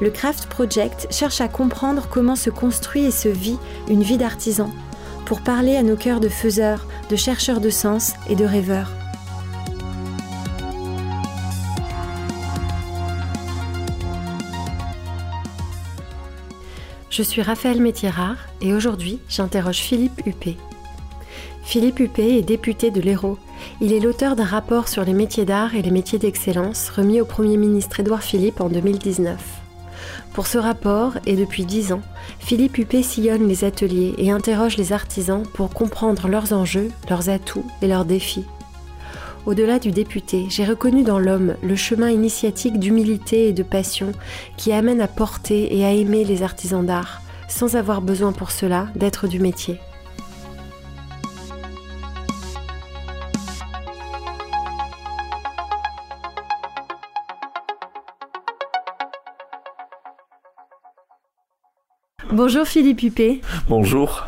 le Craft Project cherche à comprendre comment se construit et se vit une vie d'artisan pour parler à nos cœurs de faiseurs, de chercheurs de sens et de rêveurs. Je suis Raphaël Métierard et aujourd'hui j'interroge Philippe Huppé. Philippe Huppé est député de l'Hérault. Il est l'auteur d'un rapport sur les métiers d'art et les métiers d'excellence remis au Premier ministre Édouard Philippe en 2019. Pour ce rapport, et depuis dix ans, Philippe Huppé sillonne les ateliers et interroge les artisans pour comprendre leurs enjeux, leurs atouts et leurs défis. Au-delà du député, j'ai reconnu dans l'homme le chemin initiatique d'humilité et de passion qui amène à porter et à aimer les artisans d'art, sans avoir besoin pour cela d'être du métier. Bonjour Philippe Huppé. Bonjour.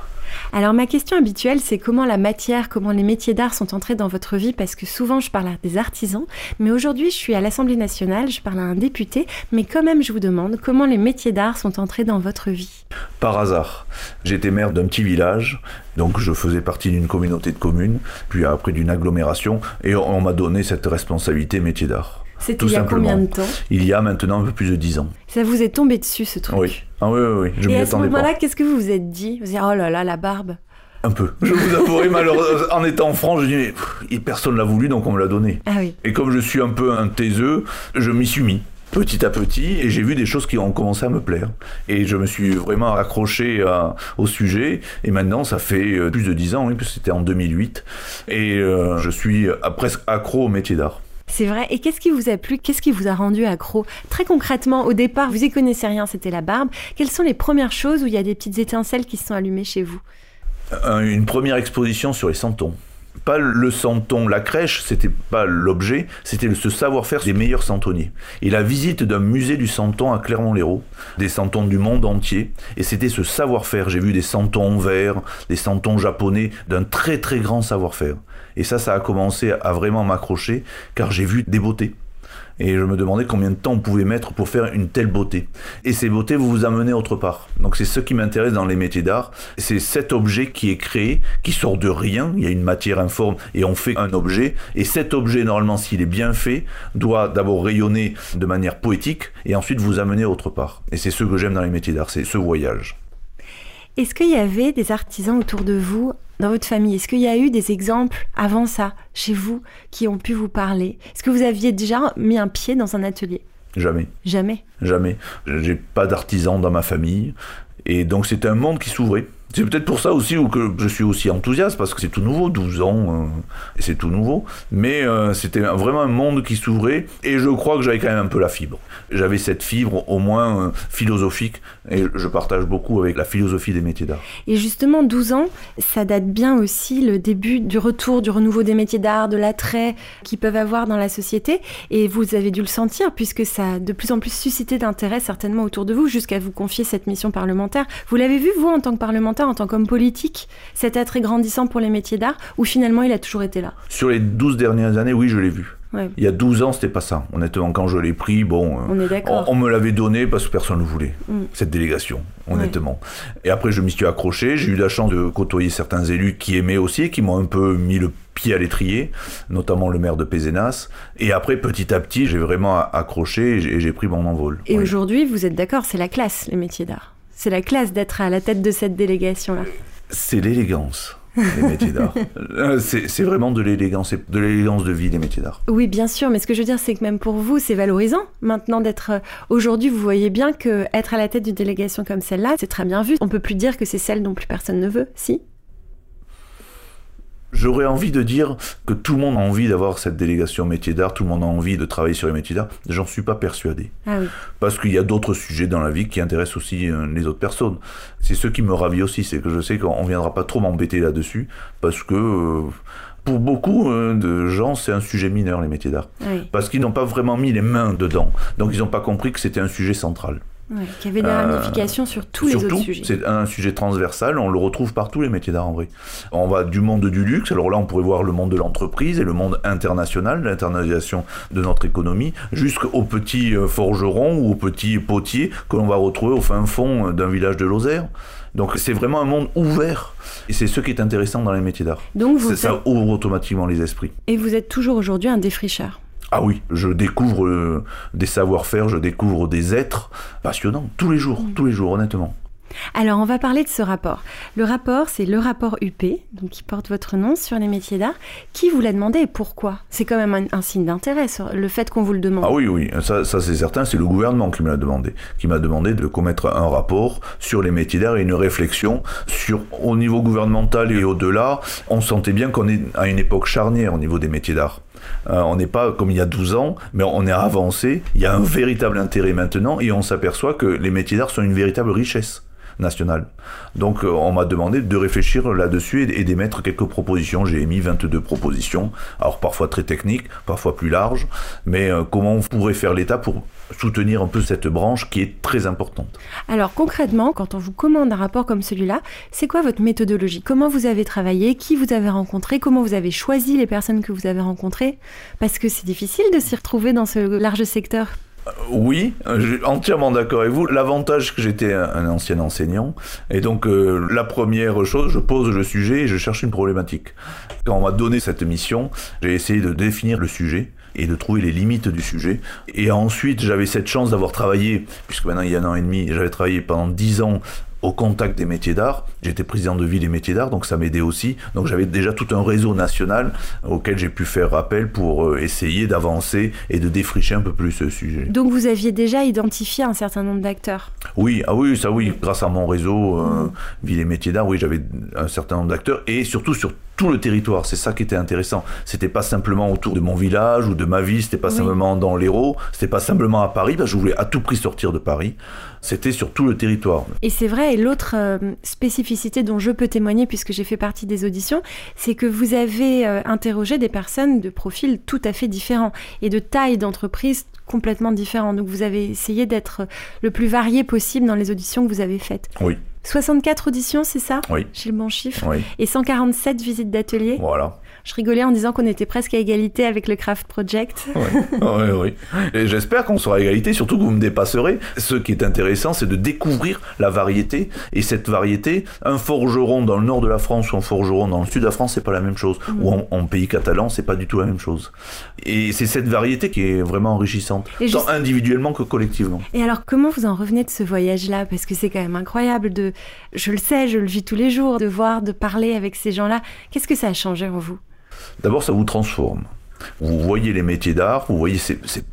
Alors ma question habituelle, c'est comment la matière, comment les métiers d'art sont entrés dans votre vie, parce que souvent je parle à des artisans, mais aujourd'hui je suis à l'Assemblée nationale, je parle à un député, mais quand même je vous demande comment les métiers d'art sont entrés dans votre vie? Par hasard. J'étais maire d'un petit village, donc je faisais partie d'une communauté de communes, puis après d'une agglomération, et on m'a donné cette responsabilité métier d'art. C'était il y a combien de temps Il y a maintenant un peu plus de 10 ans. Ça vous est tombé dessus ce truc Oui. Ah oui, oui, oui. Je Et à ce moment-là, qu'est-ce que vous vous êtes dit Vous avez dit, oh là là, la barbe un peu. Je vous avouerai, malheureusement, en étant en France, je dis, mais personne l'a voulu, donc on me l'a donné. Ah oui. Et comme je suis un peu un taiseux, je m'y suis mis petit à petit et j'ai vu des choses qui ont commencé à me plaire. Et je me suis vraiment accroché au sujet et maintenant ça fait euh, plus de 10 ans, oui, c'était en 2008 et euh, je suis presque accro au métier d'art. C'est vrai. Et qu'est-ce qui vous a plu? Qu'est-ce qui vous a rendu accro? Très concrètement, au départ, vous y connaissez rien, c'était la barbe. Quelles sont les premières choses où il y a des petites étincelles qui se sont allumées chez vous? Une première exposition sur les santons pas le santon, la crèche, c'était pas l'objet, c'était ce savoir-faire des meilleurs santonniers. Et la visite d'un musée du santon à Clermont-Lérault, des santons du monde entier, et c'était ce savoir-faire. J'ai vu des santons verts, des santons japonais, d'un très très grand savoir-faire. Et ça, ça a commencé à vraiment m'accrocher, car j'ai vu des beautés. Et je me demandais combien de temps on pouvait mettre pour faire une telle beauté. Et ces beautés, vous vous amenez autre part. Donc c'est ce qui m'intéresse dans les métiers d'art. C'est cet objet qui est créé, qui sort de rien. Il y a une matière informe et on fait un objet. Et cet objet, normalement, s'il est bien fait, doit d'abord rayonner de manière poétique et ensuite vous amener autre part. Et c'est ce que j'aime dans les métiers d'art, c'est ce voyage. Est-ce qu'il y avait des artisans autour de vous, dans votre famille Est-ce qu'il y a eu des exemples avant ça, chez vous, qui ont pu vous parler? Est-ce que vous aviez déjà mis un pied dans un atelier? Jamais. Jamais? Jamais. J'ai pas d'artisans dans ma famille. Et donc c'était un monde qui s'ouvrait. C'est peut-être pour ça aussi que je suis aussi enthousiaste, parce que c'est tout nouveau, 12 ans, euh, c'est tout nouveau. Mais euh, c'était vraiment un monde qui s'ouvrait, et je crois que j'avais quand même un peu la fibre. J'avais cette fibre au moins euh, philosophique, et je partage beaucoup avec la philosophie des métiers d'art. Et justement, 12 ans, ça date bien aussi le début du retour, du renouveau des métiers d'art, de l'attrait qu'ils peuvent avoir dans la société, et vous avez dû le sentir, puisque ça a de plus en plus suscité d'intérêt certainement autour de vous, jusqu'à vous confier cette mission parlementaire. Vous l'avez vu, vous, en tant que parlementaire? En tant qu'homme politique, cet attrait grandissant pour les métiers d'art, ou finalement il a toujours été là? Sur les 12 dernières années, oui, je l'ai vu. Il y a 12 ans, c'était pas ça. Honnêtement, quand je l'ai pris, bon, euh, on, me l'avait donné parce que personne ne voulait, mm. cette délégation, honnêtement. Et après, je m'y suis accroché. J'ai eu la chance de côtoyer certains élus qui aimaient aussi, qui m'ont un peu mis le pied à l'étrier, notamment le maire de Pézenas. Et après, petit à petit, j'ai vraiment accroché et j'ai pris mon envol. Et aujourd'hui, vous êtes d'accord, c'est la classe, les métiers d'art? C'est la classe d'être à la tête de cette délégation-là. C'est l'élégance. les métiers d'art. Euh, c'est vraiment de l'élégance, de l'élégance de vie, les métiers d'art. Oui, bien sûr, mais ce que je veux dire, c'est que même pour vous, c'est valorisant maintenant d'être. Euh, aujourd'hui, vous voyez bien que être à la tête d'une délégation comme celle-là, c'est très bien vu. On peut plus dire que c'est celle dont plus personne ne veut, si J'aurais envie de dire que tout le monde a envie d'avoir cette délégation métier d'art, tout le monde a envie de travailler sur les métiers d'art. J'en suis pas persuadé. Ah oui. Parce qu'il y a d'autres sujets dans la vie qui intéressent aussi euh, les autres personnes. C'est ce qui me ravit aussi, c'est que je sais qu'on viendra pas trop m'embêter là-dessus, parce que euh, pour beaucoup euh, de gens, c'est un sujet mineur, les métiers d'art. Oui. Parce qu'ils n'ont pas vraiment mis les mains dedans. Donc ils n'ont pas compris que c'était un sujet central. Ouais, qui avait des Euh, ramifications sur tous les Surtout, autres sujets. c'est un sujet transversal, on le retrouve partout les métiers d'art en vrai. On va du monde du luxe, alors là on pourrait voir le monde de l'entreprise et le monde international, l'internationalisation de notre économie, jusqu'aux petits euh, forgerons ou aux petits potiers que l'on va retrouver au fin fond euh, d'un village de Lozère. Donc c'est vraiment un monde ouvert et c'est ce qui est intéressant dans les métiers d'art. Donc vous Ça ouvre automatiquement les esprits. Et vous êtes toujours aujourd'hui un défricheur. Ah oui, je découvre euh, des savoir-faire, je découvre des êtres passionnants tous les jours, tous les jours honnêtement. Alors, on va parler de ce rapport. Le rapport, c'est le rapport UP, donc qui porte votre nom sur les métiers d'art. Qui vous l'a demandé et pourquoi? C'est quand même un, un signe d'intérêt, le fait qu'on vous le demande. Ah oui, oui, ça, ça c'est certain, c'est le gouvernement qui me l'a demandé, qui m'a demandé de commettre un rapport sur les métiers d'art et une réflexion sur, au niveau gouvernemental et au-delà, on sentait bien qu'on est à une époque charnière au niveau des métiers d'art. Euh, on n'est pas comme il y a 12 ans, mais on est avancé, il y a un véritable intérêt maintenant et on s'aperçoit que les métiers d'art sont une véritable richesse nationale. Donc euh, on m'a demandé de réfléchir là-dessus et, et d'émettre quelques propositions. J'ai émis 22 propositions, alors parfois très techniques, parfois plus larges, mais euh, comment on pourrait faire l'État pour soutenir un peu cette branche qui est très importante? Alors, concrètement, quand on vous commande un rapport comme celui-là, c'est quoi votre méthodologie? Comment vous avez travaillé? Qui vous avez rencontré? Comment vous avez choisi les personnes que vous avez rencontrées? Parce que c'est difficile de s'y retrouver dans ce large secteur. Oui, euh, je suis entièrement d'accord avec vous. L'avantage que j'étais un, un ancien enseignant, et donc euh, la première chose, je pose le sujet et je cherche une problématique. Quand on m'a donné cette mission, j'ai essayé de définir le sujet et de trouver les limites du sujet. Et ensuite, j'avais cette chance d'avoir travaillé, puisque maintenant il y a un an et demi, j'avais travaillé pendant dix ans au contact des métiers d'art. J'étais président de ville et métiers d'art, donc ça m'aidait aussi. Donc j'avais déjà tout un réseau national auquel j'ai pu faire appel pour euh, essayer d'avancer et de défricher un peu plus ce sujet. Donc, vous aviez déjà identifié un certain nombre d'acteurs? Oui, ah oui, ça oui, grâce à mon réseau euh, Ville et Métiers d'Art, oui, j'avais un certain nombre d'acteurs et surtout sur tout le territoire. C'est ça qui était intéressant. C'était pas simplement autour de mon village ou de ma ville, c'était pas Oui. simplement dans l'Hérault, c'était pas simplement à Paris, parce que je voulais à tout prix sortir de Paris. C'était sur tout le territoire. Et c'est vrai, et l'autre euh, spécificité dont je peux témoigner, puisque j'ai fait partie des auditions, c'est que vous avez euh, interrogé des personnes de profils tout à fait différents et de taille d'entreprise complètement différents. Donc vous avez essayé d'être le plus varié possible dans les auditions que vous avez faites. Oui, 64 auditions, c'est ça? Oui, J'ai le bon chiffre. oui. Et 147 visites d'atelier. Voilà. Je rigolais en disant qu'on était presque à égalité avec le Craft Project. oui, oui. Et j'espère qu'on sera à égalité, surtout que vous me dépasserez. Ce qui est intéressant, c'est de découvrir la variété. Et cette variété, un forgeron dans le nord de la France ou un forgeron dans le sud de la France, c'est pas la même chose. Ou en, en pays catalan, c'est pas du tout la même chose. Et c'est cette variété qui est vraiment enrichissante, Et tant juste- individuellement que collectivement. Et alors, comment vous en revenez de ce voyage-là? Parce que c'est quand même incroyable de, je le sais, je le vis tous les jours, de voir, de parler avec ces gens-là. Qu'est-ce que ça a changé en vous? D'abord, ça vous transforme. Vous voyez les métiers d'art, vous voyez ces, ces-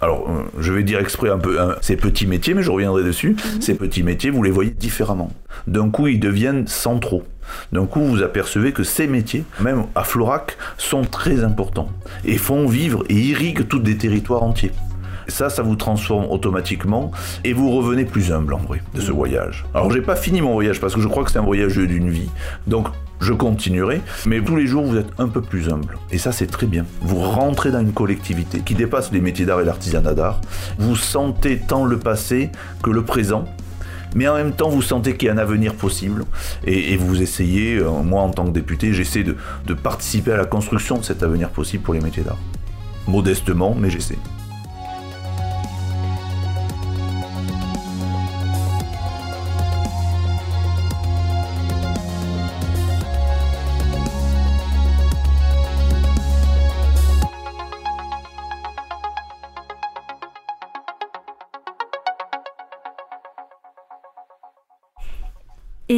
alors, euh, je vais dire exprès un peu hein, ces petits métiers, mais je reviendrai dessus. Ces petits métiers, vous les voyez différemment. D'un coup, ils deviennent centraux. D'un coup, vous apercevez que ces métiers, même à Florac, sont très importants et font vivre et irriguent tous des territoires entiers. Ça, ça vous transforme automatiquement et vous revenez plus humble en vrai de ce voyage. Alors, j'ai pas fini mon voyage parce que je crois que c'est un voyage d'une vie. Donc, je continuerai, mais tous les jours vous êtes un peu plus humble. Et ça, c'est très bien. Vous rentrez dans une collectivité qui dépasse les métiers d'art et l'artisanat d'art. Vous sentez tant le passé que le présent. Mais en même temps, vous sentez qu'il y a un avenir possible et, vous essayez, euh, moi en tant que député, j'essaie de participer à la construction de cet avenir possible pour les métiers d'art. Modestement, mais j'essaie.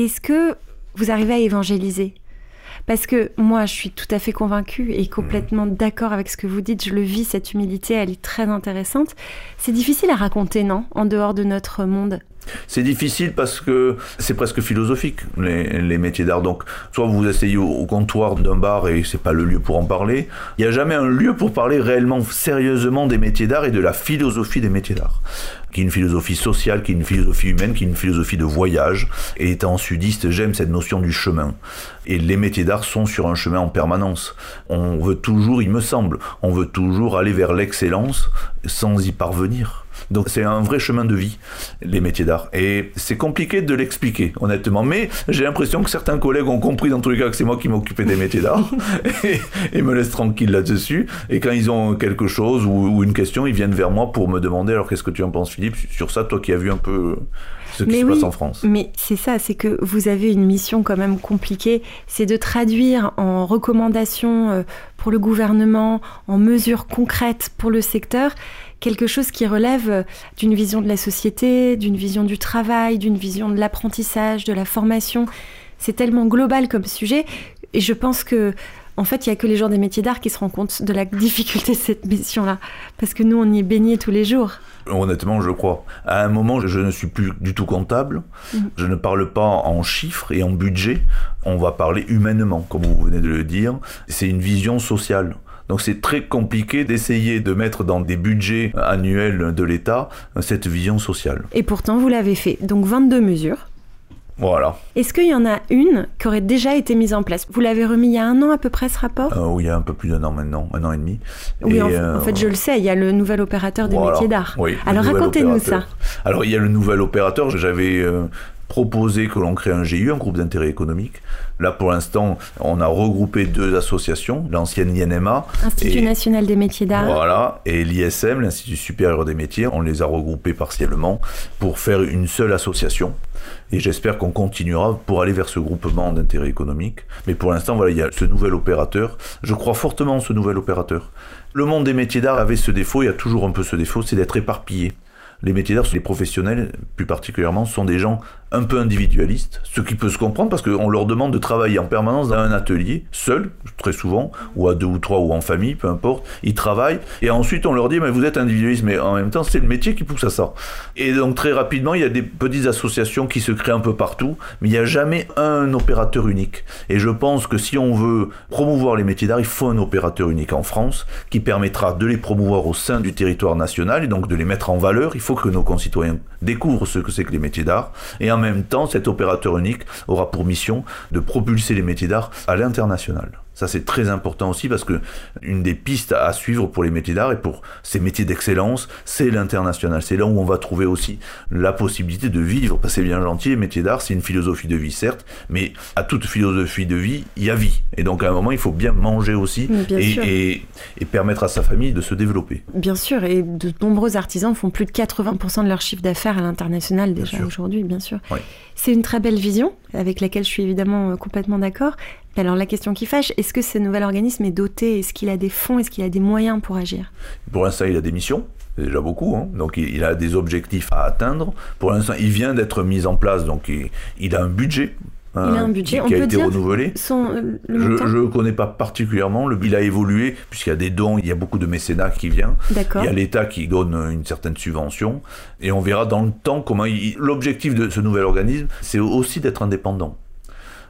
Est-ce que vous arrivez à évangéliser? Parce que moi, je suis tout à fait convaincue et complètement d'accord avec ce que vous dites. Je le vis, cette humilité, elle est très intéressante. C'est difficile à raconter, non? En dehors de notre monde. C'est difficile parce que c'est presque philosophique, les, métiers d'art. Donc, soit vous essayez au, comptoir d'un bar et c'est pas le lieu pour en parler. Il n'y a jamais un lieu pour parler réellement, sérieusement des métiers d'art et de la philosophie des métiers d'art. Qui est une philosophie sociale, qui est une philosophie humaine, qui est une philosophie de voyage. Et étant sudiste, j'aime cette notion du chemin. Et les métiers d'art sont sur un chemin en permanence. On veut toujours, il me semble, on veut toujours aller vers l'excellence sans y parvenir. Donc c'est un vrai chemin de vie, les métiers d'art. Et c'est compliqué de l'expliquer, honnêtement. Mais j'ai l'impression que certains collègues ont compris dans tous les cas que c'est moi qui m'occupais des métiers d'art et, me laissent tranquille là-dessus. Et quand ils ont quelque chose ou, une question, ils viennent vers moi pour me demander alors qu'est-ce que tu en penses Philippe? Sur ça, toi qui as vu un peu ce qui se passe en France. Mais c'est ça, c'est que vous avez une mission quand même compliquée, c'est de traduire en recommandations euh, pour le gouvernement, en mesures concrètes pour le secteur, quelque chose qui relève euh, d'une vision de la société, d'une vision du travail, d'une vision de l'apprentissage, de la formation. C'est tellement global comme sujet et je pense que en fait, il n'y a que les gens des métiers d'art qui se rendent compte de la difficulté de cette mission-là. Parce que nous, on y est baignés tous les jours. Honnêtement, je crois. À un moment, je ne suis plus du tout comptable. Mm. Je ne parle pas en chiffres et en budget. On va parler humainement, comme vous venez de le dire. C'est une vision sociale. Donc c'est très compliqué d'essayer de mettre dans des budgets annuels de l'État cette vision sociale. Et pourtant, vous l'avez fait. Donc 22 mesures. Voilà. Est-ce qu'il y en a une qui aurait déjà été mise en place? Vous l'avez remis il y a un an à peu près ce rapport? Euh, Oui, il y a un peu plus d'un an maintenant, un an et demi. Oui, en, euh, fait, je le sais, il y a le nouvel opérateur des métiers d'art. Oui, Alors racontez-nous ça. Alors il y a le nouvel opérateur, j'avais euh, proposé que l'on crée un GU, un groupe d'intérêt économique. Là, pour l'instant, on a regroupé deux associations, l'ancienne INMA. Institut national des métiers d'art. Voilà, et l'ISM, l'Institut supérieur des métiers. On les a regroupés partiellement pour faire une seule association. Et j'espère qu'on continuera pour aller vers ce groupement d'intérêt économique. Mais pour l'instant, voilà, il y a ce nouvel opérateur. Je crois fortement en ce nouvel opérateur. Le monde des métiers d'art avait ce défaut, il y a toujours un peu ce défaut, c'est d'être éparpillé. Les métiers d'art, les professionnels plus particulièrement, sont des gens un peu individualistes, ce qui peut se comprendre parce qu'on leur demande de travailler en permanence dans un atelier, seul, très souvent, ou à deux ou trois, ou en famille, peu importe. Ils travaillent, et ensuite on leur dit, mais vous êtes individualiste, mais en même temps, c'est le métier qui pousse à ça. Et donc très rapidement, il y a des petites associations qui se créent un peu partout, mais il n'y a jamais un opérateur unique. Et je pense que si on veut promouvoir les métiers d'art, il faut un opérateur unique en France qui permettra de les promouvoir au sein du territoire national et donc de les mettre en valeur. Il faut que nos concitoyens découvrent ce que c'est que les métiers d'art. Et en même temps, cet opérateur unique aura pour mission de propulser les métiers d'art à l'international. Ça, c'est très important aussi parce que une des pistes à suivre pour les métiers d'art et pour ces métiers d'excellence, c'est l'international. C'est là où on va trouver aussi la possibilité de vivre. Parce que c'est bien gentil, les métiers d'art, c'est une philosophie de vie, certes, mais à toute philosophie de vie, il y a vie. Et donc, à un moment, il faut bien manger aussi et, et, permettre à sa famille de se développer. Bien sûr, et de nombreux artisans font plus de 80% de leur chiffre d'affaires à l'international déjà aujourd'hui, bien sûr. C'est une très belle vision avec laquelle je suis évidemment euh, complètement d'accord. Alors la question qui fâche, est-ce que ce nouvel organisme est doté? Est-ce qu'il a des fonds? Est-ce qu'il a des moyens pour agir? Pour l'instant, il a des missions. C'est déjà beaucoup, hein. donc il, a des objectifs à atteindre. Pour l'instant, il vient d'être mis en place, donc il, a un budget hein, il a un budget, qui, a été renouvelé. Euh, je ne connais pas particulièrement. Le, il a évolué, puisqu'il y a des dons, il y a beaucoup de mécénat qui vient. Il y a l'État qui donne une certaine subvention. Et on verra dans le temps comment. L'objectif de ce nouvel organisme, c'est aussi d'être indépendant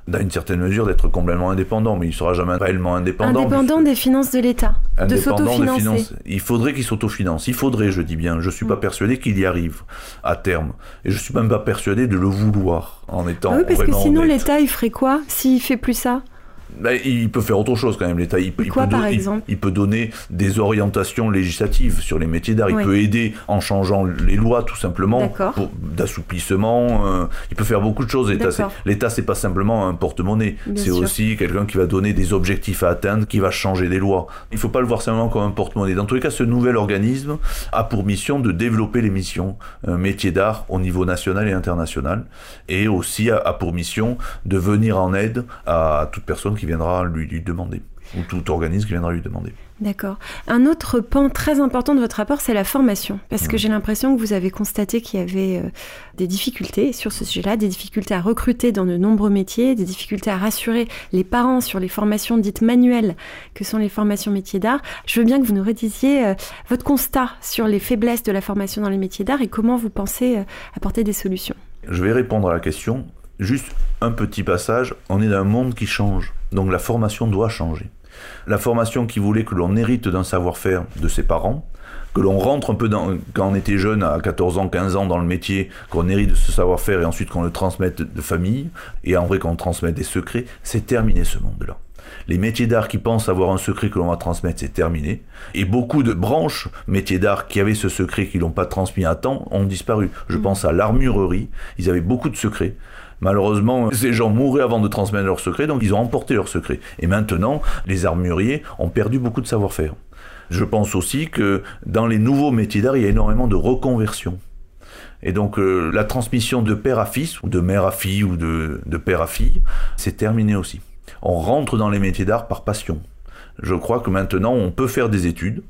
dans une certaine mesure d'être complètement indépendant, mais il ne sera jamais réellement indépendant. Indépendant des finances de l'État, de s'autofinancer. Il faudrait qu'il s'autofinance. Il faudrait, je dis bien. Je ne suis pas mm. persuadé qu'il y arrive à terme. Et je ne suis même pas persuadé de le vouloir en étant. Ah oui, parce que sinon l'État, il ferait quoi s'il fait plus ça? Ben, il peut faire autre chose quand même, l'État. Il, peut, il, donner des orientations législatives sur les métiers d'art. Il peut aider en changeant les lois, tout simplement, d'assouplissement. Euh, il peut faire beaucoup de choses. L'État, c'est pas simplement un porte-monnaie. C'est aussi quelqu'un qui va donner des objectifs à atteindre, qui va changer des lois. Il faut pas le voir simplement comme un porte-monnaie. Dans tous les cas, ce nouvel organisme a pour mission de développer les missions euh, métiers d'art au niveau national et international, et aussi a, a pour mission de venir en aide à toute personne qui viendra lui, lui demander. ou tout organisme qui viendra lui demander. D'accord. Un autre pan très important de votre rapport, c'est la formation. Parce que j'ai l'impression que vous avez constaté qu'il y avait euh, des difficultés sur ce sujet-là, des difficultés à recruter dans de nombreux métiers, des difficultés à rassurer les parents sur les formations dites manuelles, que sont les formations métiers d'art. Je veux bien que vous nous redisiez euh, votre constat sur les faiblesses de la formation dans les métiers d'art et comment vous pensez euh, apporter des solutions. Je vais répondre à la question. Juste un petit passage. On est dans un monde qui change. Donc la formation doit changer. La formation qui voulait que l'on hérite d'un savoir-faire de ses parents, que l'on rentre un peu dans, quand on était jeune, à 14 ans, 15 ans dans le métier, qu'on hérite de ce savoir-faire et ensuite qu'on le transmette de famille, et en vrai qu'on transmette des secrets, c'est terminé ce monde-là. Les métiers d'art qui pensent avoir un secret que l'on va transmettre, c'est terminé. Et beaucoup de branches métiers d'art qui avaient ce secret, qui l'ont pas transmis à temps, ont disparu. Je mmh. pense à l'armurerie, ils avaient beaucoup de secrets. Malheureusement, ces gens mouraient avant de transmettre leurs secrets, donc ils ont emporté leurs secrets. Et maintenant, les armuriers ont perdu beaucoup de savoir-faire. Je pense aussi que dans les nouveaux métiers d'art, il y a énormément de reconversion. Et donc euh, la transmission de père à fils, ou de mère à fille, ou de, de père à fille, c'est terminé aussi. On rentre dans les métiers d'art par passion. Je crois que maintenant, on peut faire des études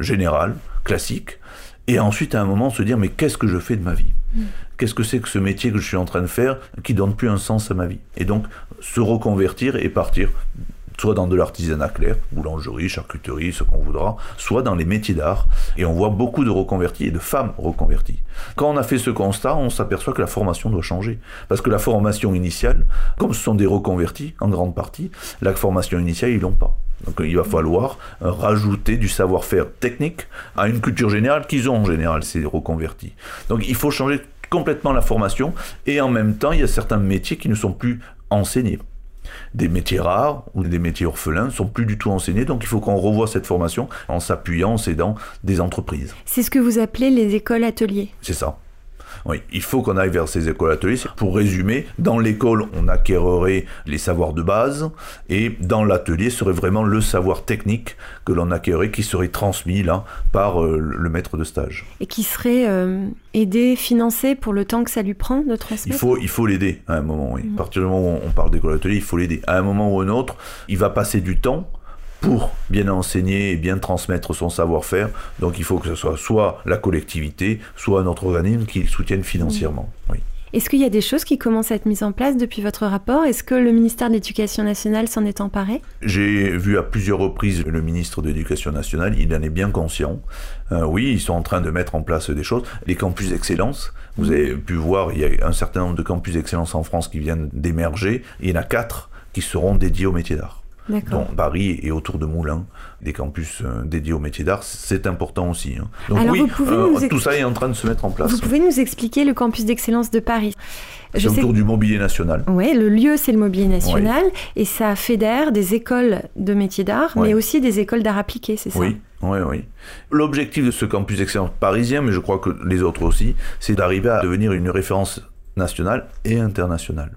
générales, classiques, et ensuite à un moment se dire mais qu'est-ce que je fais de ma vie? Qu'est-ce que c'est que ce métier que je suis en train de faire qui donne plus un sens à ma vie? Et donc se reconvertir et partir soit dans de l'artisanat clair, boulangerie, charcuterie, ce qu'on voudra, soit dans les métiers d'art. Et on voit beaucoup de reconvertis et de femmes reconverties. Quand on a fait ce constat, on s'aperçoit que la formation doit changer. Parce que la formation initiale, comme ce sont des reconvertis en grande partie, la formation initiale, ils l'ont pas. Donc il va falloir rajouter du savoir-faire technique à une culture générale qu'ils ont en général, ces reconvertis. Donc il faut changer complètement la formation et en même temps il y a certains métiers qui ne sont plus enseignés. Des métiers rares ou des métiers orphelins ne sont plus du tout enseignés, donc il faut qu'on revoie cette formation en s'appuyant, en s'aidant des entreprises. C'est ce que vous appelez les écoles ateliers. C'est ça. Oui, il faut qu'on aille vers ces écoles ateliers. Pour résumer, dans l'école, on acquérerait les savoirs de base, et dans l'atelier serait vraiment le savoir technique que l'on acquérerait, qui serait transmis là par euh, le maître de stage. Et qui serait euh, aidé, financé pour le temps que ça lui prend de transmettre? Il faut, il faut l'aider à un moment, oui. À mmh. partir du moment où on parle d'école atelier, il faut l'aider. À un moment ou un autre, il va passer du temps pour bien enseigner et bien transmettre son savoir-faire. Donc il faut que ce soit soit la collectivité, soit un autre organisme qui le soutienne financièrement. Oui. Est-ce qu'il y a des choses qui commencent à être mises en place depuis votre rapport? Est-ce que le ministère de l'Éducation nationale s'en est emparé? J'ai vu à plusieurs reprises le ministre de l'Éducation nationale, il en est bien conscient. Euh, oui, ils sont en train de mettre en place des choses. Les campus d'excellence, vous avez pu voir, il y a un certain nombre de campus d'excellence en France qui viennent d'émerger. Il y en a quatre qui seront dédiés au métier d'art dont Paris et autour de Moulins, des campus euh, dédiés au métier d'art, c'est important aussi. Hein. Donc oui, euh, tout ça est en train de se mettre en place. Vous pouvez nous expliquer le campus d'excellence de Paris? C'est autour du mobilier national. Oui, le lieu, c'est le mobilier national. Et ça fédère des écoles de métiers d'art, mais aussi des écoles d'art appliqué, c'est ça? Oui, oui, oui. L'objectif de ce campus d'excellence parisien, mais je crois que les autres aussi, c'est d'arriver à devenir une référence nationale et internationale.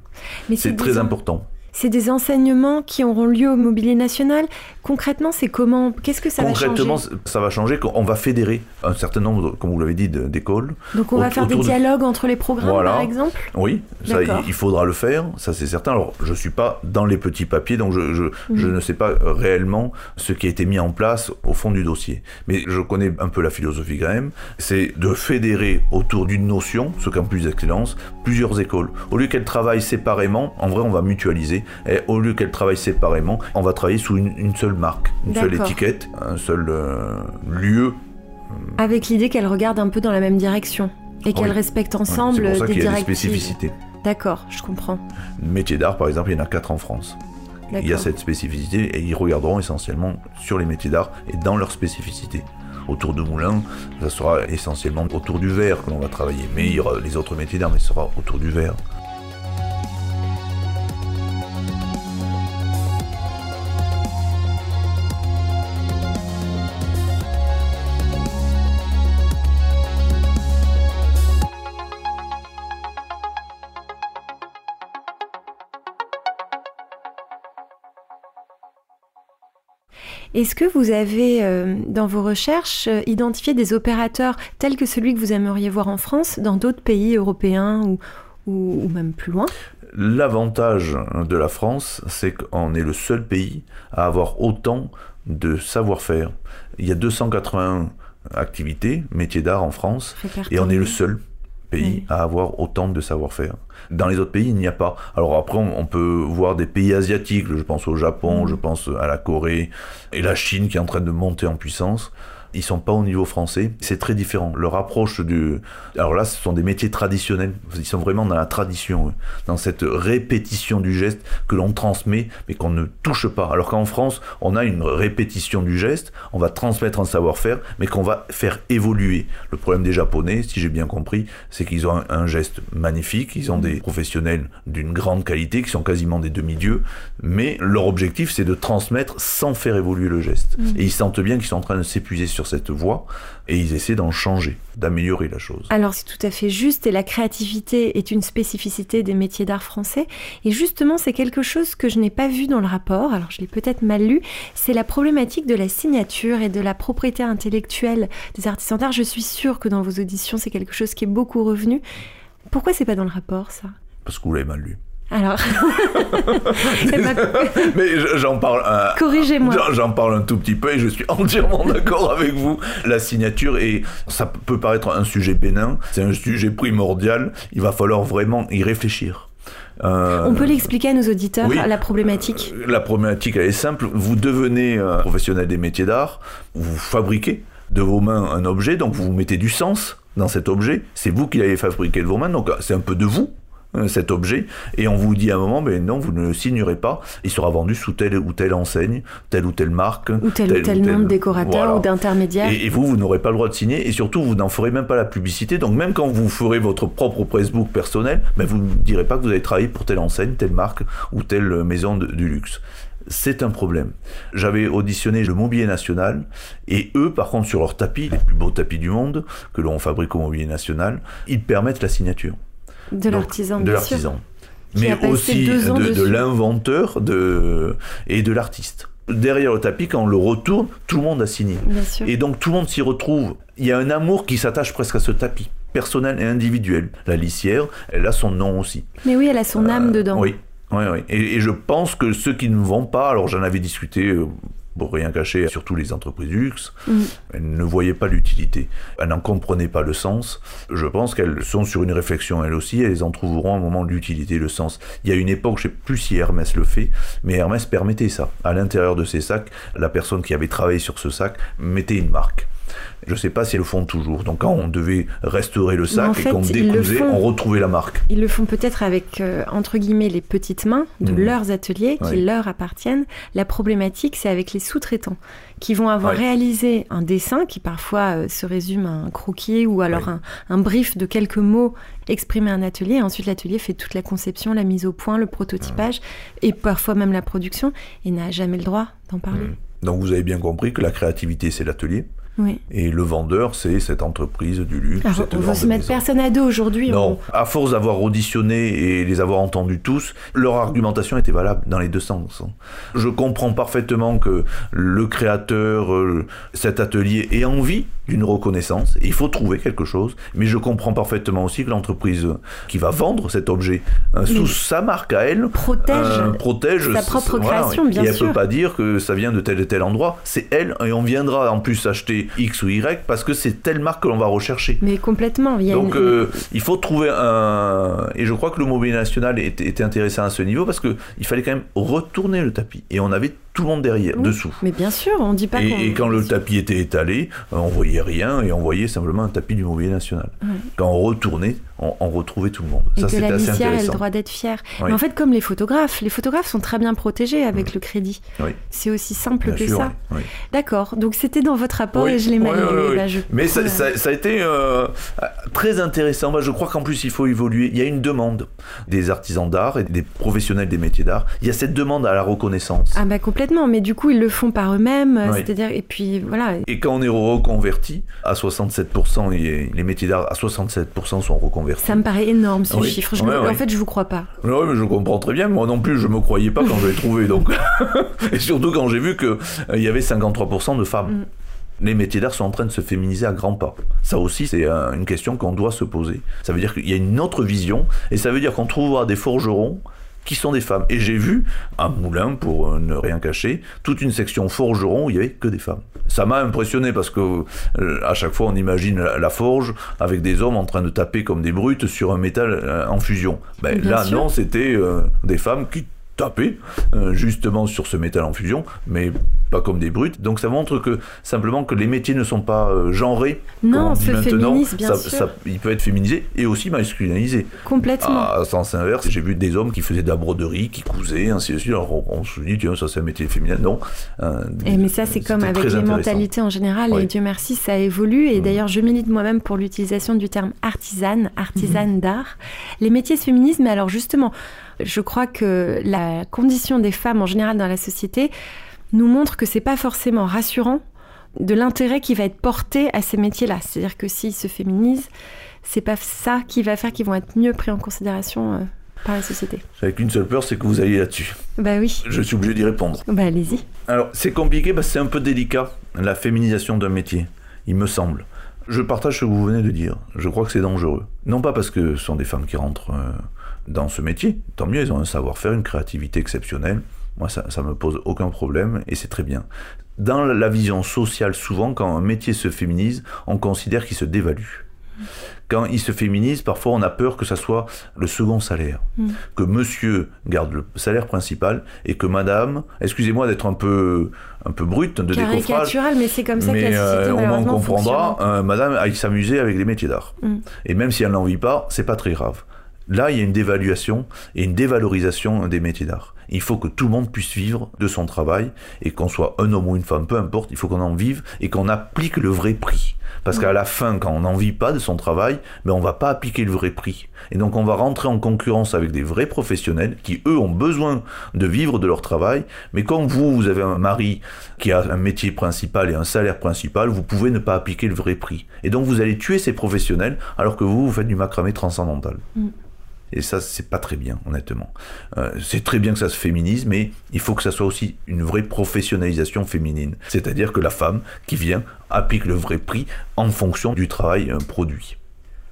C'est très important. C'est des enseignements qui auront lieu au Mobilier National. Concrètement, c'est comment Qu'est-ce que ça va changer Concrètement, ça va changer. On va fédérer un certain nombre, comme vous l'avez dit, d'écoles. Donc on va faire des dialogues entre les programmes, par exemple Oui, ça, il faudra le faire, ça c'est certain. Alors, je ne suis pas dans les petits papiers, donc je, je, mhm. ne sais pas réellement ce qui a été mis en place au fond du dossier. Mais je connais un peu la philosophie quand même. C'est de fédérer autour d'une notion, ce campus d'excellence, plusieurs écoles. Au lieu qu'elles travaillent séparément, en vrai, on va mutualiser et au lieu qu'elles travaillent séparément, on va travailler sous une, seule marque, une seule étiquette, un seul euh, lieu. Avec l'idée qu'elles regardent un peu dans la même direction et qu'elles respectent ensemble oui, pour ça des y a des spécificités. D'accord, je comprends. Métier d'art, par exemple, il y en a quatre en France. Il y a cette spécificité et ils regarderont essentiellement sur les métiers d'art et dans leur spécificité. Autour de Moulin, ça sera essentiellement autour du verre que l'on va travailler. Mais il y aura les autres métiers d'art, mais ce sera autour du verre. Est-ce que vous avez, euh, dans vos recherches, euh, identifié des opérateurs tels que celui que vous aimeriez voir en France, dans d'autres pays européens ou, ou, même plus loin? L'avantage de la France, c'est qu'on est le seul pays à avoir autant de savoir-faire. Il y a 281 activités, métiers d'art en France, et on est le seul pays à avoir autant de savoir-faire. Dans les autres pays, il n'y a pas. Alors après, on, peut voir des pays asiatiques, je pense au Japon, je pense à la Corée, et la Chine qui est en train de monter en puissance ils sont pas au niveau français. C'est très différent. Leur approche du. Alors là, ce sont des métiers traditionnels. Ils sont vraiment dans la tradition, dans cette répétition du geste que l'on transmet, mais qu'on ne touche pas. Alors qu'en France, on a une répétition du geste, on va transmettre un savoir-faire, mais qu'on va faire évoluer. Le problème des Japonais, si j'ai bien compris, c'est qu'ils ont un, geste magnifique. Ils ont des professionnels d'une grande qualité qui sont quasiment des demi-dieux, mais leur objectif, c'est de transmettre sans faire évoluer le geste. Mm. Et ils sentent bien qu'ils sont en train de s'épuiser sur cette voie et ils essaient d'en changer, d'améliorer la chose. Alors c'est tout à fait juste et la créativité est une spécificité des métiers d'art français et justement c'est quelque chose que je n'ai pas vu dans le rapport, alors je l'ai peut-être mal lu, c'est la problématique de la signature et de la propriété intellectuelle des artisans d'art. Je suis sûre que dans vos auditions c'est quelque chose qui est beaucoup revenu. Pourquoi c'est pas dans le rapport ça? Parce que vous l'avez mal lu. Alors. Eh ben, mais j'en parle. Corrigez-moi. J'en parle un tout petit peu et je suis entièrement d'accord avec vous. La signature, et ça peut paraître un sujet bénin, c'est un sujet primordial. Il va falloir vraiment y réfléchir. Euh, On peut l'expliquer à nos auditeurs, la problématique? Euh, La problématique, elle est simple. Vous devenez professionnel des métiers d'art, vous fabriquez de vos mains un objet, donc vous mettez du sens dans cet objet. C'est vous qui l'avez fabriqué de vos mains, donc c'est un peu de vous. Euh, cet objet, et on vous dit à un moment, mais non, vous ne le signerez pas, il sera vendu sous telle ou telle enseigne, telle ou telle marque. Ou tel ou tel, nom de décorateur ou d'intermédiaire. Et, vous, vous n'aurez pas le droit de signer, et surtout, vous n'en ferez même pas la publicité, donc même quand vous ferez votre propre pressbook personnel, mais vous ne direz pas que vous avez travaillé pour telle enseigne, telle marque ou telle maison du luxe c'est un problème. J'avais auditionné le Mobilier National et eux, par contre, sur leurs tapis, les plus beaux tapis du monde que l'on fabrique au Mobilier National, ils permettent la signature. De l'artisan, De l'artisan. Mais aussi de, l'inventeur de, et de l'artiste. Derrière le tapis, quand on le retourne, tout le monde a signé. Et donc tout le monde s'y retrouve. Il y a un amour qui s'attache presque à ce tapis, personnel et individuel. La lissière, elle a son nom aussi. Mais oui, elle a son âme euh, dedans. Oui, oui, oui. Et, et, je pense que ceux qui ne vont pas, alors j'en avais discuté euh, pour rien cacher, surtout les entreprises luxe, mm. elles ne voyaient pas l'utilité. Elles n'en comprenaient pas le sens. Je pense qu'elles sont sur une réflexion elles aussi, elles en trouveront un moment l'utilité, le sens. Il y a une époque, je ne sais plus si Hermès le fait, mais Hermès permettait ça. À l'intérieur de ses sacs, la personne qui avait travaillé sur ce sac mettait une marque. Je ne sais pas si elles le font toujours. Donc quand on devait restaurer le sac et qu'on décousait, on retrouvait la marque. Ils le font peut-être avec, euh, entre guillemets, les petites mains de mmh. leurs ateliers qui leur appartiennent. La problématique, c'est avec les sous-traitants qui vont avoir réalisé un dessin qui parfois euh, se résume à un croquis ou alors un, brief de quelques mots exprimés à un atelier. Et ensuite, l'atelier fait toute la conception, la mise au point, le prototypage et parfois même la production et n'a jamais le droit d'en parler. Mmh. Donc vous avez bien compris que la créativité, c'est l'atelier. Et le vendeur, c'est cette entreprise du luxe. Alors, on veut se mettre personne à dos aujourd'hui. Non, à force d'avoir auditionné et les avoir entendus tous, leur argumentation était valable dans les deux sens. Je comprends parfaitement que le créateur, euh, cet atelier, ait envie d'une reconnaissance. il faut trouver quelque chose. Mais je comprends parfaitement aussi que l'entreprise qui va vendre cet objet euh, sous sa marque à elle protège, euh, protège sa propre création, bien sûr. Et elle peut pas dire que ça vient de tel et tel endroit. C'est elle et on viendra en plus acheter X ou Y parce que c'est telle marque que l'on va rechercher. Mais complètement. Donc euh, il faut trouver un. Et je crois que le Mobilier National était, était intéressant à ce niveau parce qu'il fallait quand même retourner le tapis. Et on avait tout le monde derrière, dessous. Mais bien sûr, on dit pas. Et, et quand le tapis était étalé, on voyait rien et on voyait simplement un tapis du Mobilier National. Quand on retournait, on, retrouvait tout le monde. Et ça, c'était assez intéressant. a le droit d'être fier. Mais en fait, comme les photographes, les photographes sont très bien protégés avec le crédit. C'est aussi simple que ça. D'accord. Donc c'était dans votre rapport et je l'ai mal bah, Mais ça, a été euh, très intéressant. Bah, je crois qu'en plus il faut évoluer. Il y a une demande des artisans d'art et des professionnels des métiers d'art. Il y a cette demande à la reconnaissance. Ah bah complètement. Mais du coup ils le font par eux-mêmes. C'est-à-dire et puis voilà. Et quand on est reconverti à 67%, et les métiers d'art à 67% sont reconvertis ça me paraît énorme ce chiffre. En fait, je vous crois pas. Oui, mais je comprends très bien. Moi non plus, je me croyais pas quand je l'ai trouvé. Donc, et surtout quand j'ai vu qu'il euh, y avait 53% de femmes. les métiers d'art sont en train de se féminiser à grands pas. Ça aussi, c'est une question qu'on doit se poser. Ça veut dire qu'il y a une autre vision, et ça veut dire qu'on trouvera des forgerons qui sont des femmes. Et j'ai vu un moulin, pour ne rien cacher, toute une section forgeron où il y avait que des femmes. Ça m'a impressionné parce que euh, à chaque fois on imagine la, forge avec des hommes en train de taper comme des brutes sur un métal euh, en fusion. Ben, là non, c'était euh, des femmes qui taper euh, justement sur ce métal en fusion, mais pas comme des brutes. Donc ça montre que simplement que les métiers ne sont pas euh, genrés. Non, se féminise bien sûr. il peut être féminisé et aussi masculinisé. Complètement. À, sens inverse, j'ai vu des hommes qui faisaient de la broderie, qui cousaient, ainsi de suite. Alors on, se dit, tiens, ça c'est un métier féminin. Non. Euh, et mais ça c'est comme avec les mentalités en général, et Dieu merci, ça évolue. Et mm. d'ailleurs, je milite moi-même pour l'utilisation du terme artisane, artisane mm-hmm. d'art. Les métiers se féminisent, mais alors justement, je crois que la condition des femmes en général dans la société nous montre que c'est pas forcément rassurant de l'intérêt qui va être porté à ces métiers-là. C'est-à-dire que s'ils se féminisent, c'est pas ça qui va faire qu'ils vont être mieux pris en considération euh, par la société. Avec une seule peur, c'est que vous alliez là-dessus. Bah oui. Je suis obligé d'y répondre. Bah allez-y. Alors c'est compliqué, parce que c'est un peu délicat, la féminisation d'un métier, il me semble. Je partage ce que vous venez de dire. Je crois que c'est dangereux. Non pas parce que ce sont des femmes qui rentrent euh, dans ce métier. Tant mieux, ils ont un savoir-faire, une créativité exceptionnelle. Moi, ça ne me pose aucun problème et c'est très bien. Dans la vision sociale, souvent, quand un métier se féminise, on considère qu'il se dévalue. Quand il se féminise, parfois on a peur que ça soit le second salaire, mm. que monsieur garde le salaire principal et que madame, excusez-moi d'être un peu un peu brute de caricatural, mais c'est comme ça que la société euh, au moins comprendra, euh, madame aille s'amuser avec les métiers d'art. Mm. Et même si elle n'en vit pas, c'est pas très grave. Là, il y a une dévaluation et une dévalorisation des métiers d'art. Il faut que tout le monde puisse vivre de son travail et qu'on soit un homme ou une femme, peu importe, il faut qu'on en vive et qu'on applique le vrai prix. Parce qu'à la fin, quand on n'en vit pas de son travail, mais ben, on va pas appliquer le vrai prix. Et donc on va rentrer en concurrence avec des vrais professionnels qui, eux, ont besoin de vivre de leur travail. Mais comme vous, vous avez un mari qui a un métier principal et un salaire principal, vous pouvez ne pas appliquer le vrai prix. Et donc vous allez tuer ces professionnels alors que vous, vous faites du macramé transcendantal. Mm. Et ça, c'est pas très bien, honnêtement. Euh, c'est très bien que ça se féminise, mais il faut que ça soit aussi une vraie professionnalisation féminine. C'est-à-dire que la femme qui vient applique le vrai prix en fonction du travail euh, produit.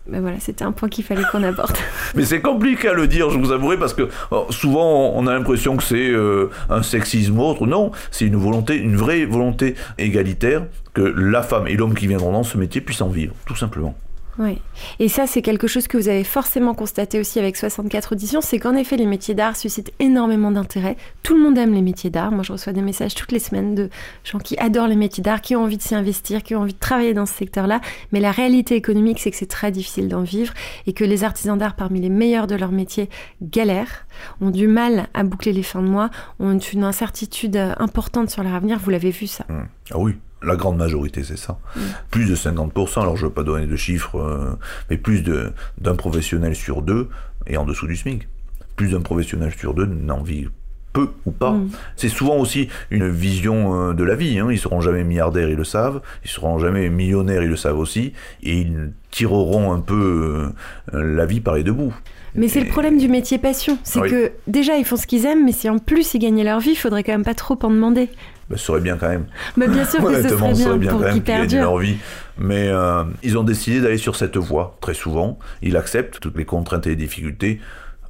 Mais voilà, c'était un point qu'il fallait qu'on aborde. Mais c'est compliqué à le dire, je vous avouerai, parce que oh, souvent on a l'impression que c'est euh, un sexisme ou autre. Non, c'est une volonté, une vraie volonté égalitaire que la femme et l'homme qui viendront dans ce métier puissent en vivre, tout simplement. Oui. Et ça, c'est quelque chose que vous avez forcément constaté aussi avec 64 auditions, c'est qu'en effet, les métiers d'art suscitent énormément d'intérêt. Tout le monde aime les métiers d'art. Moi, je reçois des messages toutes les semaines de gens qui adorent les métiers d'art, qui ont envie de s'y investir, qui ont envie de travailler dans ce secteur-là. Mais la réalité économique, c'est que c'est très difficile d'en vivre et que les artisans d'art, parmi les meilleurs de leur métier, galèrent, ont du mal à boucler les fins de mois, ont une incertitude importante sur leur avenir. Vous l'avez vu, ça. Mmh. Ah oui. La grande majorité, c'est ça. Mm. Plus de 50%, alors je ne veux pas donner de chiffres, euh, mais plus d'un professionnel sur deux est en dessous du SMIC. Plus d'un professionnel sur deux n'en vit peu ou pas. Mm. C'est souvent aussi une vision euh, de la vie. Hein. Ils seront jamais milliardaires, ils le savent. Ils seront jamais millionnaires, ils le savent aussi. Et ils tireront un peu euh, la vie par les deux bouts. Mais c'est le problème du métier passion. C'est que déjà, ils font ce qu'ils aiment, mais si en plus ils gagnaient leur vie, il faudrait quand même pas trop en demander. Ce serait bien quand même. Mais bien sûr que ce serait bien, pour qu'ils perdent leur vie. Mais euh, ils ont décidé d'aller sur cette voie, très souvent. Ils acceptent toutes les contraintes et les difficultés.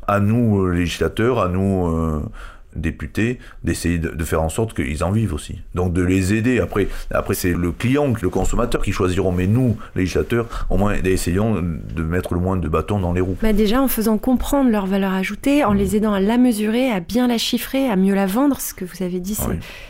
À nous, euh, législateurs, à nous, euh, députés d'essayer de, faire en sorte qu'ils en vivent aussi. Donc de les aider. Après, après c'est le client, le consommateur qui choisiront. Mais nous, législateurs, au moins, essayons de mettre le moins de bâtons dans les roues. Bah déjà en faisant comprendre leur valeur ajoutée, en mmh. les aidant à la mesurer, à bien la chiffrer, à mieux la vendre. Ce que vous avez dit,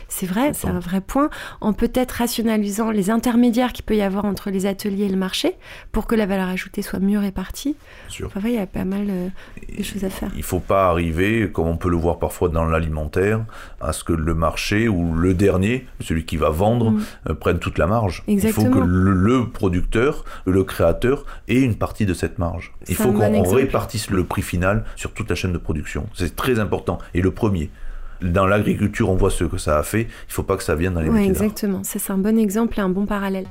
c'est vrai, c'est un vrai point. En peut-être rationalisant les intermédiaires qu'il peut y avoir entre les ateliers et le marché pour que la valeur ajoutée soit mieux répartie. Enfin, il y a pas mal euh, de choses à faire. Il ne faut pas arriver, comme on peut le voir parfois dans l'alimentaire, à ce que le marché ou le dernier, celui qui va vendre, mm. euh, prenne toute la marge. Il faut que le, producteur, le créateur ait une partie de cette marge. Il faut qu'on répartisse le prix final sur toute la chaîne de production. C'est très important. Et le premier dans l'agriculture, on voit ce que ça a fait. Il ne faut pas que ça vienne dans les Oui, exactement. c'est un bon exemple et un bon parallèle.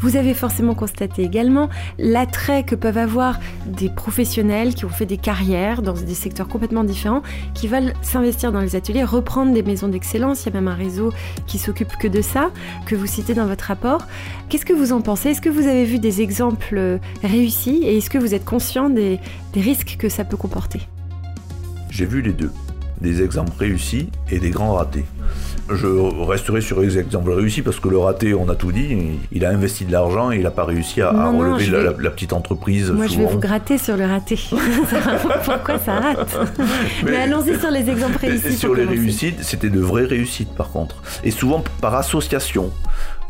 Vous avez forcément constaté également l'attrait que peuvent avoir des professionnels qui ont fait des carrières dans des secteurs complètement différents, qui veulent s'investir dans les ateliers, reprendre des maisons d'excellence. Il y a même un réseau qui s'occupe que de ça, que vous citez dans votre rapport. Qu'est-ce que vous en pensez? Est-ce que vous avez vu des exemples réussis et est-ce que vous êtes conscient des, des risques que ça peut comporter? J'ai vu les deux, des exemples réussis et des grands ratés. Je resterai sur les exemples réussis parce que le raté, on a tout dit. Il a investi de l'argent et il n'a pas réussi à, relever la, petite entreprise. Moi, je vais vous gratter sur le raté. Pourquoi ça rate Mais, allons-y sur les exemples réussis. Sur les réussites, c'était de vraies réussites par contre. Et souvent par association.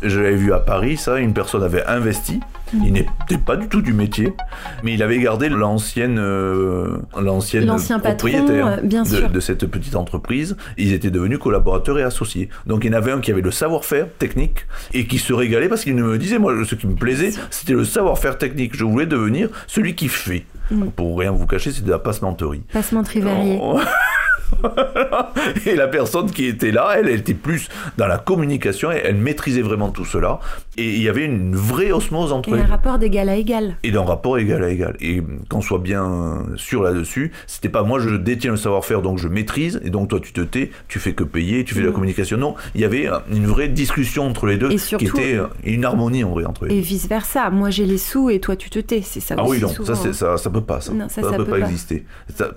Je l'avais vu à Paris, ça, une personne avait investi, il n'était pas du tout du métier, mais il avait gardé l'ancienne euh, l'ancienne propriétaire euh, bien de, de, cette petite entreprise. Ils étaient devenus collaborateurs et associés. Donc il y en avait un qui avait le savoir-faire technique et qui se régalait parce qu'il me disait, moi, ce qui me plaisait, c'était le savoir-faire technique. Je voulais devenir celui qui fait. Mm. Pour rien vous cacher, c'est de la passementerie. Passementerie variée. et la personne qui était là, elle, elle était plus dans la communication, et elle maîtrisait vraiment tout cela. Et il y avait une vraie osmose entre et un rapport d'égal à égal. Et d'un rapport égal à égal. Et qu'on soit bien sûr là-dessus, c'était pas moi je détiens le savoir-faire donc je maîtrise, et donc toi tu te tais, tu fais que payer, tu fais de la mm. communication. Non, il y avait une vraie discussion entre les deux et surtout, qui était une harmonie en vrai entre eux. Et vice versa. Moi j'ai les sous et toi tu te tais. C'est ça Ah oui, non, ça, ça, ça peut pas. Ça, ça, peut, pas, exister.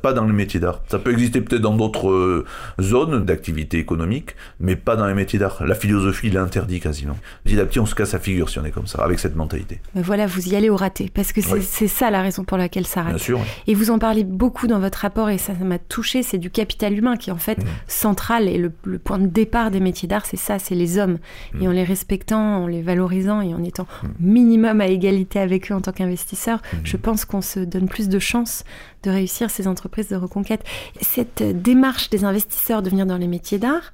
pas dans le métier d'art. Ça peut exister peut-être dans d'autres euh, zones d'activité économique, mais pas dans les métiers d'art. La philosophie l'interdit quasiment. Petit à petit, on se casse la figure si on est comme ça, avec cette mentalité. Mais voilà, vous y allez au raté, parce que c'est ça la raison pour laquelle ça rate. Bien sûr. Et vous en parlez beaucoup dans votre rapport, et ça m'a touché, c'est du capital humain qui est en fait mmh. central, et le, point de départ des métiers d'art, c'est ça, c'est les hommes. Et mmh. en les respectant, en les valorisant, et en étant mmh. minimum à égalité avec eux en tant qu'investisseurs, je pense qu'on se donne plus de chances de réussir ces entreprises de reconquête. Cette démarche des investisseurs de venir dans les métiers d'art,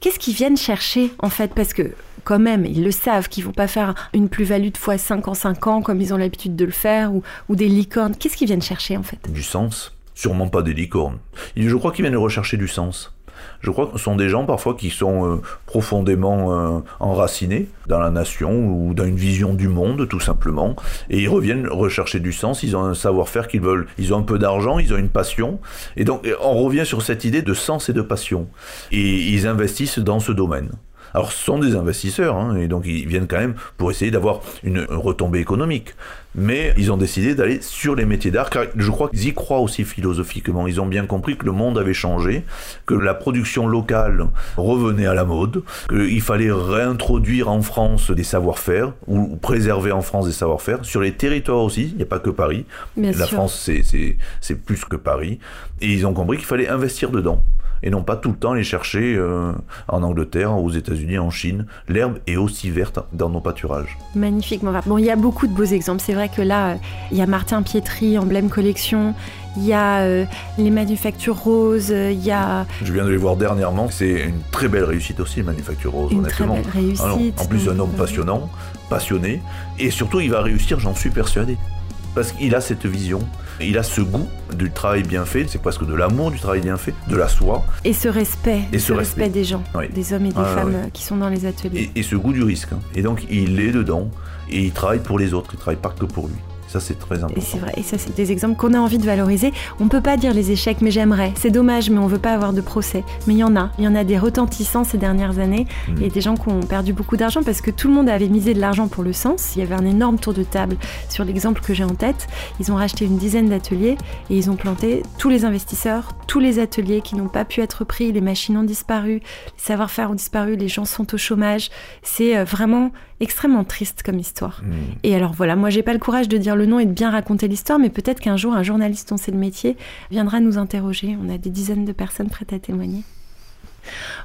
qu'est-ce qu'ils viennent chercher en fait? Parce que quand même, ils le savent qu'ils vont pas faire une plus-value de fois 5 en 5 ans comme ils ont l'habitude de le faire ou, des licornes. Qu'est-ce qu'ils viennent chercher en fait? Du sens? Sûrement pas des licornes. Je crois qu'ils viennent rechercher du sens je crois que ce sont des gens parfois qui sont euh, profondément euh, enracinés dans la nation ou dans une vision du monde tout simplement et ils reviennent rechercher du sens, ils ont un savoir-faire qu'ils veulent, ils ont un peu d'argent, ils ont une passion et donc on revient sur cette idée de sens et de passion et ils investissent dans ce domaine. Alors ce sont des investisseurs, hein, et donc ils viennent quand même pour essayer d'avoir une retombée économique. Mais ils ont décidé d'aller sur les métiers d'art, car je crois qu'ils y croient aussi philosophiquement. Ils ont bien compris que le monde avait changé, que la production locale revenait à la mode, qu'il fallait réintroduire en France des savoir-faire, ou préserver en France des savoir-faire, sur les territoires aussi, il n'y a pas que Paris. la France, c'est plus que Paris. Et ils ont compris qu'il fallait investir dedans et non pas tout le temps les chercher euh, en Angleterre, aux États-Unis, en Chine. L'herbe est aussi verte dans nos pâturages. Magnifiquement. Bon, il y a beaucoup de beaux exemples. C'est vrai que là, il y a Martin Pietri, Emblème Collection. Il y a euh, les manufactures roses, il y a... Je viens de les voir dernièrement, c'est une très belle réussite aussi, les manufactures roses, une Très belle ah réussite. en plus, un homme passionnant, passionné, et surtout, il va réussir, j'en suis persuadé. Parce qu'il a cette vision, il a ce goût du travail bien fait, c'est presque de l'amour du travail bien fait, de la soie. Et ce respect, et ce, respect. des gens, des hommes et des femmes qui sont dans les ateliers. Et, ce goût du risque. Hein. Et donc il est dedans, et il travaille pour les autres, il travaille pas que pour lui. Ça, c'est très important. Et c'est vrai, et ça, c'est des exemples qu'on a envie de valoriser. On ne peut pas dire les échecs, mais j'aimerais. C'est dommage, mais on ne veut pas avoir de procès. Mais il y en a. Il y en a des retentissants ces dernières années. Mm. Et des gens qui ont perdu beaucoup d'argent parce que tout le monde avait misé de l'argent pour le sens. Il y avait un énorme tour de table sur l'exemple que j'ai en tête. Ils ont racheté une dizaine d'ateliers et ils ont planté tous les investisseurs, tous les ateliers qui n'ont pas pu être pris. Les machines ont disparu, les savoir-faire ont disparu, les gens sont au chômage. C'est euh, vraiment extrêmement triste comme histoire. Mm. Et alors voilà, moi j'ai pas le courage de dire le nom et de bien raconter l'histoire, mais peut-être qu'un jour un journaliste dont c'est le métier viendra nous interroger. On a des dizaines de personnes prêtes à témoigner.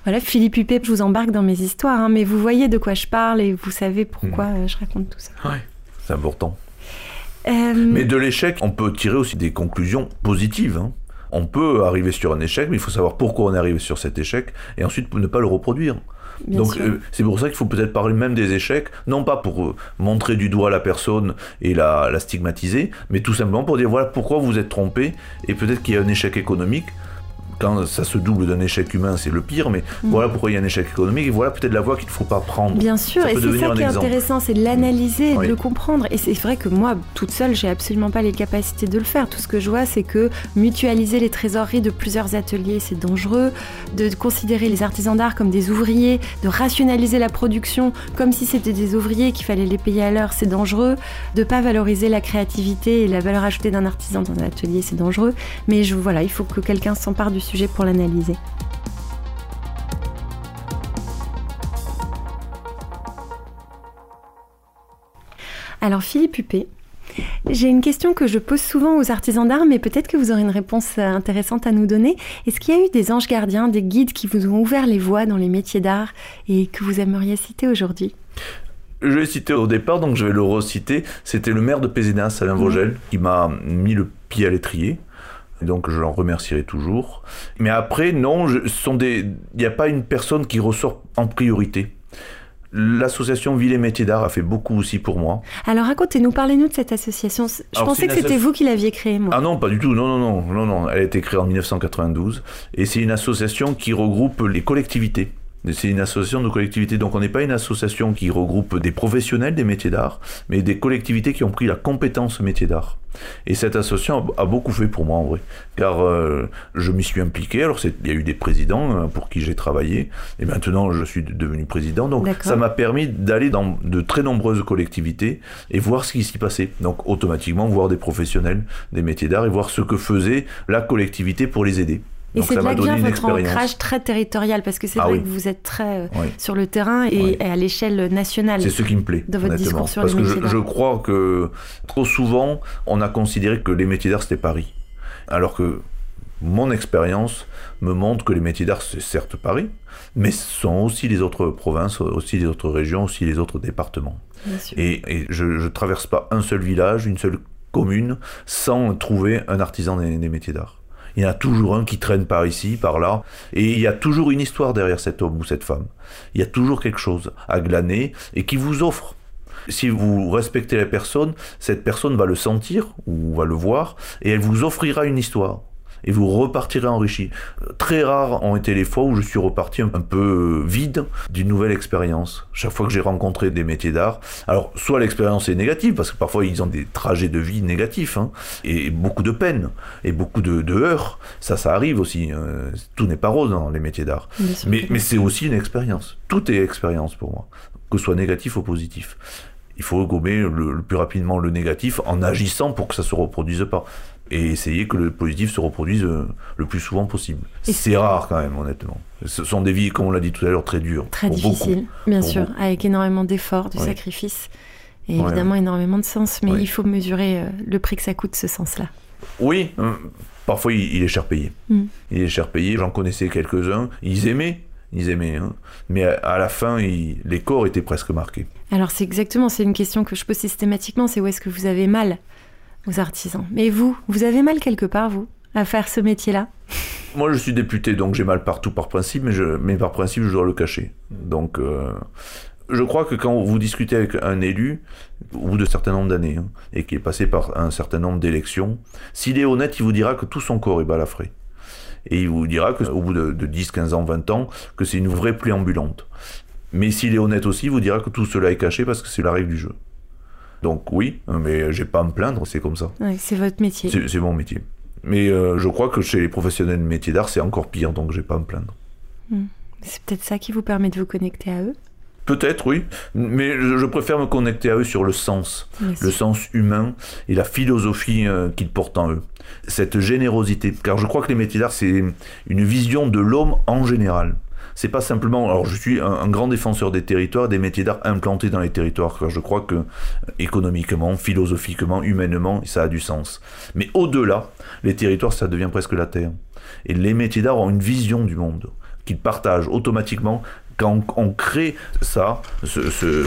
Voilà, Philippe Huppé, je vous embarque dans mes histoires, hein, mais vous voyez de quoi je parle et vous savez pourquoi mm. euh, je raconte tout ça. Oui, c'est important. Euh, mais de l'échec, on peut tirer aussi des conclusions positives. Hein. On peut arriver sur un échec, mais il faut savoir pourquoi on est arrivé sur cet échec et ensuite ne pas le reproduire. Donc euh, c'est pour ça qu'il faut peut-être parler même des échecs, non pas pour euh, montrer du doigt la personne et la, la, stigmatiser, mais tout simplement pour dire voilà pourquoi vous êtes trompé et peut-être qu'il y a un échec économique quand ça se double d'un échec humain, c'est le pire, mais mm. voilà pourquoi il y a un échec économique et voilà peut-être la voie qu'il ne faut pas prendre. Bien sûr, et c'est ça qui est intéressant, c'est de l'analyser, de le comprendre. Et c'est vrai que moi, toute seule, j'ai absolument pas les capacités de le faire. Tout ce que je vois, c'est que mutualiser les trésoreries de plusieurs ateliers, c'est dangereux. De considérer les artisans d'art comme des ouvriers, de rationaliser la production comme si c'était des ouvriers qu'il fallait les payer à l'heure, c'est dangereux. De pas valoriser la créativité et la valeur ajoutée d'un artisan dans un atelier, c'est dangereux. Mais je, voilà, il faut que quelqu'un s'empare du sujet pour l'analyser. Alors Philippe Huppé, j'ai une question que je pose souvent aux artisans d'art, mais peut-être que vous aurez une réponse intéressante à nous donner. Est-ce qu'il y a eu des anges gardiens, des guides qui vous ont ouvert les voies dans les métiers d'art et que vous aimeriez citer aujourd'hui? Je l'ai cité au départ, donc je vais le reciter. C'était le maire de Pézinas, Alain Vogel, qui m'a mis le pied à l'étrier donc je l'en remercierai toujours. Mais après, non, il n'y a pas une personne qui ressort en priorité. L'association Ville et Métiers d'Art a fait beaucoup aussi pour moi. Alors racontez-nous, parlez-nous de cette association. Je pensais que c'était vous qui l'aviez créée, moi. Ah non, pas du tout. Non, non, non, non, non. Elle a été créée en 1992 et c'est une association qui regroupe les collectivités c'est une association de collectivités, donc on n'est pas une association qui regroupe des professionnels des métiers d'art, mais des collectivités qui ont pris la compétence métier d'art. Et cette association a, beaucoup fait pour moi en vrai, car euh, je m'y suis impliqué. Alors il y a eu des présidents euh, pour qui j'ai travaillé, et maintenant je suis devenu président. Donc ça m'a permis d'aller dans de très nombreuses collectivités et voir ce qui s'y passait. Donc automatiquement voir des professionnels des métiers d'art et voir ce que faisait la collectivité pour les aider. Et c'est là que vient votre ancrage très territorial, parce que c'est ah vrai que vous êtes très euh, sur le terrain et, à l'échelle nationale. C'est ce qui me plaît. Dans votre discours sur parce les que je, crois que trop souvent, on a considéré que les métiers d'art, c'était Paris. Alors que mon expérience me montre que les métiers d'art, c'est certes Paris, mais ce sont aussi les autres provinces, aussi les autres régions, aussi les autres départements. Et, et, je ne traverse pas un seul village, une seule commune, sans trouver un artisan des métiers d'art. Il y en a toujours un qui traîne par ici, par là, et il y a toujours une histoire derrière cet homme ou cette femme. Il y a toujours quelque chose à glaner et qui vous offre. Si vous respectez la personne, cette personne va le sentir ou va le voir et elle vous offrira une histoire et vous repartirez enrichi. Très rares ont été les fois où je suis reparti un peu vide d'une nouvelle expérience. Chaque fois que j'ai rencontré des métiers d'art, alors soit l'expérience est négative, parce que parfois ils ont des trajets de vie négatifs, hein, et beaucoup de peine, et beaucoup de, de heurts, ça ça arrive aussi, euh, tout n'est pas rose dans les métiers d'art. Mais, mais c'est aussi une expérience, tout est expérience pour moi, que ce soit négatif ou positif il faut gommer le, plus rapidement le négatif en agissant pour que ça se reproduise pas et essayer que le positif se reproduise euh, le plus souvent possible. C'est rare quand même, honnêtement. Ce sont des vies, comme on l'a dit tout à l'heure, très dures. Très difficiles, bien sûr, avec énormément d'efforts, de sacrifices et évidemment énormément de sens. Mais il faut mesurer euh, le prix que ça coûte, ce sens-là. Oui, euh, parfois il, est cher payé. Hmm. Il est cher payé, j'en connaissais quelques-uns, ils aimaient, ils aimaient. Hein. Mais à, la fin, les corps étaient presque marqués. Alors c'est exactement, c'est une question que je pose systématiquement, c'est où est-ce que vous avez mal? Aux artisans. Mais vous, vous avez mal quelque part, vous, à faire ce métier-là? Moi, je suis député, donc j'ai mal partout par principe, mais, par principe, je dois le cacher. Donc, euh, je crois que quand vous discutez avec un élu, au bout de certain nombre d'années, hein, et qui est passé par un certain nombre d'élections, s'il est honnête, il vous dira que tout son corps est balafré. Et il vous dira qu'au bout de, de 10, 15 ans, 20 ans, que c'est une vraie pluie ambulante. Mais s'il est honnête aussi, il vous dira que tout cela est caché parce que c'est la règle du jeu. Donc oui, mais j'ai pas à me plaindre, c'est comme ça. c'est votre métier. C'est mon métier. Mais euh, je crois que chez les professionnels de métier d'art, c'est encore pire, donc j'ai pas à me plaindre. Hmm. C'est peut-être ça qui vous permet de vous connecter à eux? Peut-être, oui. Mais je, préfère me connecter à eux sur le sens. Le sens humain et la philosophie euh, qu'ils portent en eux. Cette générosité. Car je crois que les métiers d'art, c'est une vision de l'homme en général c'est pas simplement. Alors, je suis un, grand défenseur des territoires, des métiers d'art implantés dans les territoires, car je crois que économiquement, philosophiquement, humainement, ça a du sens. Mais au-delà, les territoires, ça devient presque la terre. Et les métiers d'art ont une vision du monde qu'ils partagent automatiquement quand on, crée ça, ce, ce,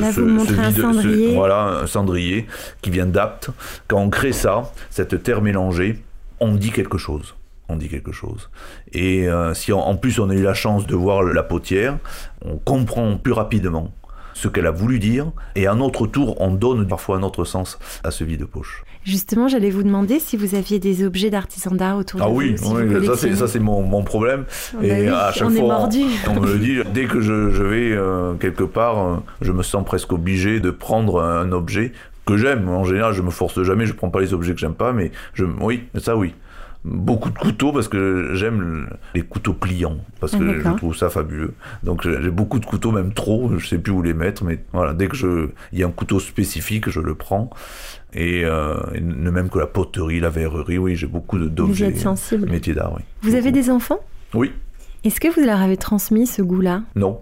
cendrier. voilà, un cendrier qui vient d'Apt, quand on crée ça, cette terre mélangée, on dit quelque chose on dit quelque chose. Et euh, si en plus on a eu la chance de voir la potière, on comprend plus rapidement ce qu'elle a voulu dire, et à notre tour, on donne parfois un autre sens à ce vide poche. Justement, j'allais vous demander si vous aviez des objets d'artisan d'art autour ah de oui, vous. oui, ça c'est mon, mon, problème. Oh et oui, à chaque on fois, est mordu. on, me le dit, dès que je, je vais euh, quelque part, euh, je me sens presque obligé de prendre un objet que j'aime. En général, je me force jamais, je prends pas les objets que j'aime pas, mais je, oui, ça oui beaucoup de couteaux parce que j'aime les couteaux pliants parce que je trouve ça fabuleux. Donc j'ai beaucoup de couteaux, même trop, je sais plus où les mettre, mais voilà, dès que je il y a un couteau spécifique, je le prends. Et, euh, même que la poterie, la verrerie, oui, j'ai beaucoup d'objets. Vous êtes sensible. Métier d'art, oui. Vous avez des enfants? Oui. Est-ce que vous leur avez transmis ce goût-là? Non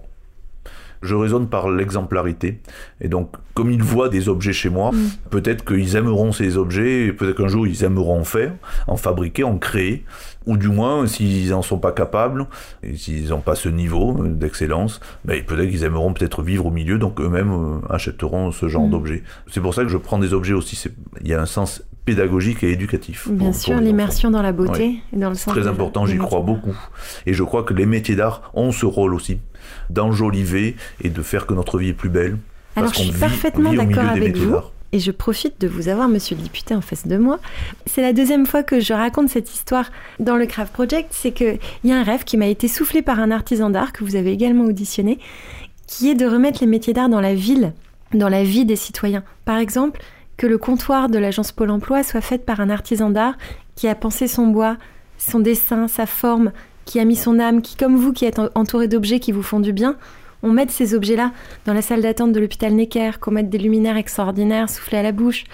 je raisonne par l'exemplarité. Et donc, comme ils voient des objets chez moi, mm. peut-être qu'ils aimeront ces objets, peut-être qu'un jour ils aimeront en faire, en fabriquer, en créer, ou du moins, s'ils n'en sont pas capables, et s'ils n'ont pas ce niveau d'excellence, ben, peut-être qu'ils aimeront peut-être vivre au milieu, donc eux-mêmes euh, achèteront ce genre mm. d'objets. C'est pour ça que je prends des objets aussi, il y a un sens pédagogique et éducatif. Bien sûr, l'immersion dans la beauté et dans le sens. Très important, j'y crois beaucoup. Et je crois que les métiers d'art ont ce rôle aussi d'enjoliver et de faire que notre vie est plus belle. Alors je suis parfaitement d'accord avec vous. Et je profite de vous avoir, monsieur le député, en face de moi. C'est la deuxième fois que je raconte cette histoire dans le Craft Project. C'est qu'il y a un rêve qui m'a été soufflé par un artisan d'art que vous avez également auditionné, qui est de remettre les métiers d'art dans la ville, dans la vie des citoyens. Par exemple, que le comptoir de l'agence Pôle emploi soit fait par un artisan d'art qui a pensé son bois, son dessin, sa forme, qui a mis son âme, qui, comme vous, qui êtes entouré d'objets qui vous font du bien, on met ces objets-là dans la salle d'attente de l'hôpital Necker, qu'on mette des luminaires extraordinaires soufflés à la bouche.